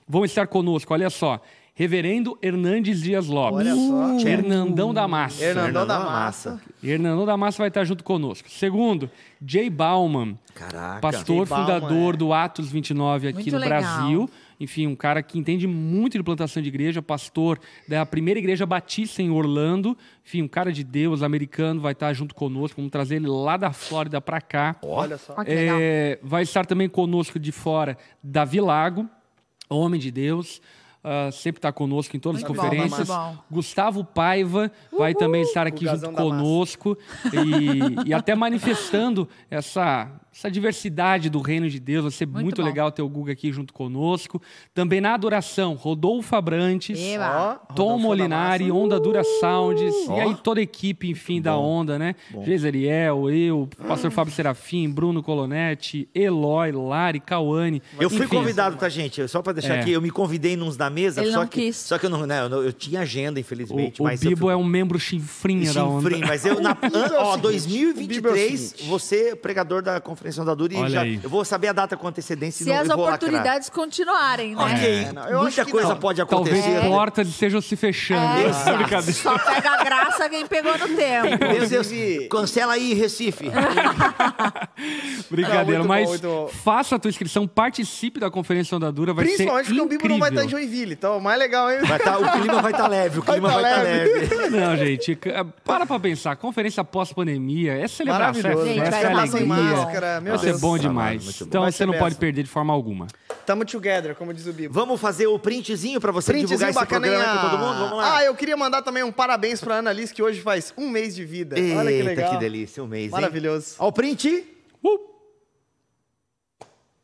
Speaker 3: Vão estar conosco, olha só. Reverendo Hernandes Dias Lopes.
Speaker 1: Olha só.
Speaker 3: Hernandão da Massa.
Speaker 1: Hernandão da Massa.
Speaker 3: Hernandão da Massa vai estar junto conosco. Segundo, Jay Bauman,
Speaker 2: Caraca.
Speaker 3: pastor
Speaker 1: Jay Bauman,
Speaker 3: fundador
Speaker 1: é.
Speaker 3: do Atos 29 aqui
Speaker 4: Muito
Speaker 3: no
Speaker 4: legal.
Speaker 3: Brasil. Enfim, um cara que entende muito de plantação de igreja, pastor da primeira igreja batista em Orlando. Enfim, um cara de Deus, americano, vai estar junto conosco. Vamos trazer ele lá da Flórida para cá.
Speaker 1: Olha só.
Speaker 3: É, vai estar também conosco de fora Davi Lago, homem de Deus. Ah, sempre está conosco em todas
Speaker 4: Muito
Speaker 3: as
Speaker 4: bom,
Speaker 3: conferências.
Speaker 4: bom.
Speaker 3: Gustavo Paiva vai também estar aqui junto conosco e, e até manifestando essa, essa diversidade do reino de Deus. Vai ser muito,
Speaker 4: Muito bom.
Speaker 3: legal ter o Guga aqui junto conosco. Também na adoração, Rodolfo Abrantes.
Speaker 4: Eba.
Speaker 3: Tom
Speaker 1: Rodolfo
Speaker 3: Molinari. Onda Dura Sounds,
Speaker 2: Ó.
Speaker 3: e aí toda a equipe, enfim, da Onda, né? Geiseriel, eu, pastor Fábio Serafim, Bruno Colonetti, Eloy, Lari, Cauane.
Speaker 2: Eu fui
Speaker 3: enfim.
Speaker 2: convidado, tá, gente? Só pra deixar
Speaker 3: É.
Speaker 2: aqui, eu me convidei nos da mesa,
Speaker 4: Ele
Speaker 2: só
Speaker 4: não
Speaker 2: que
Speaker 4: quis.
Speaker 2: só que eu não, né, eu, não- eu tinha agenda, infelizmente,
Speaker 3: O, o Bibo
Speaker 2: fui-
Speaker 3: é um membro chinfrinha da Onda.
Speaker 2: Chinfrim, mas eu na
Speaker 1: é
Speaker 2: ó,
Speaker 1: seguinte,
Speaker 2: 2023,
Speaker 1: o Bibo é
Speaker 2: você pregador da Conferência da Dura e
Speaker 3: Olha
Speaker 2: já
Speaker 3: aí.
Speaker 2: eu vou saber a data com antecedência
Speaker 4: Se
Speaker 2: não,
Speaker 4: as
Speaker 2: eu vou
Speaker 4: oportunidades continuarem, né?
Speaker 2: lacrar. OK,
Speaker 1: É, não, eu acho
Speaker 2: muita coisa
Speaker 1: não.
Speaker 2: pode
Speaker 3: Talvez
Speaker 2: acontecer. né?
Speaker 3: portas estejam se fechando.
Speaker 4: É. Só pega a graça quem pegou no tempo.
Speaker 2: Meu Deus, cancela aí, Recife.
Speaker 3: Brincadeira, mas
Speaker 1: bom,
Speaker 3: faça a tua inscrição, participe da Conferência Onda Dura, vai
Speaker 1: Principalmente
Speaker 3: ser
Speaker 1: porque o. Bibo não vai estar em Joinville. Então, o mais legal, hein?
Speaker 2: Vai tá, o clima vai estar leve, o clima
Speaker 1: Vai
Speaker 2: vai
Speaker 1: tá
Speaker 2: estar
Speaker 1: leve.
Speaker 2: leve.
Speaker 3: Não, gente, c- para pra pensar. Conferência pós-pandemia é celebração, é
Speaker 1: Maravilhoso.
Speaker 4: Gente, vai
Speaker 3: é alegria.
Speaker 4: sem
Speaker 1: máscara, meu
Speaker 3: vai
Speaker 1: Deus.
Speaker 3: ser bom demais.
Speaker 2: muito bom.
Speaker 3: Então
Speaker 1: Vai
Speaker 3: você
Speaker 1: ser
Speaker 3: não pode
Speaker 1: benção.
Speaker 3: perder de forma alguma.
Speaker 1: Tamo together, como diz o Bibo.
Speaker 2: Vamos fazer o printzinho pra você divulgar
Speaker 1: Printzinho
Speaker 2: esse
Speaker 1: bacaninha.
Speaker 2: programa pra todo mundo? Vamos lá.
Speaker 1: Ah, eu queria mandar também um parabéns pra Ana Liz, que hoje faz um mês de vida. Olha que
Speaker 2: Eita,
Speaker 1: legal.
Speaker 2: que delícia, um mês, hein?
Speaker 1: Maravilhoso.
Speaker 2: Ó o print.
Speaker 3: Uh!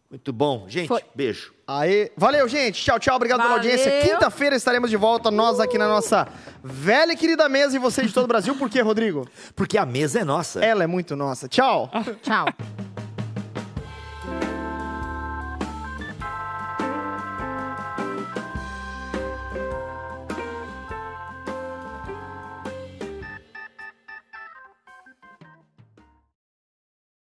Speaker 2: Muito bom. Gente,
Speaker 4: Foi.
Speaker 2: beijo.
Speaker 1: Aê. Valeu, gente. Tchau, tchau. Obrigado pela
Speaker 4: Valeu.
Speaker 1: audiência. Quinta-feira estaremos de volta, nós aqui na nossa velha e querida mesa e você de todo o Brasil. Por quê, Rodrigo?
Speaker 2: Porque a mesa é nossa.
Speaker 1: Ela é muito nossa. Tchau.
Speaker 4: Tchau.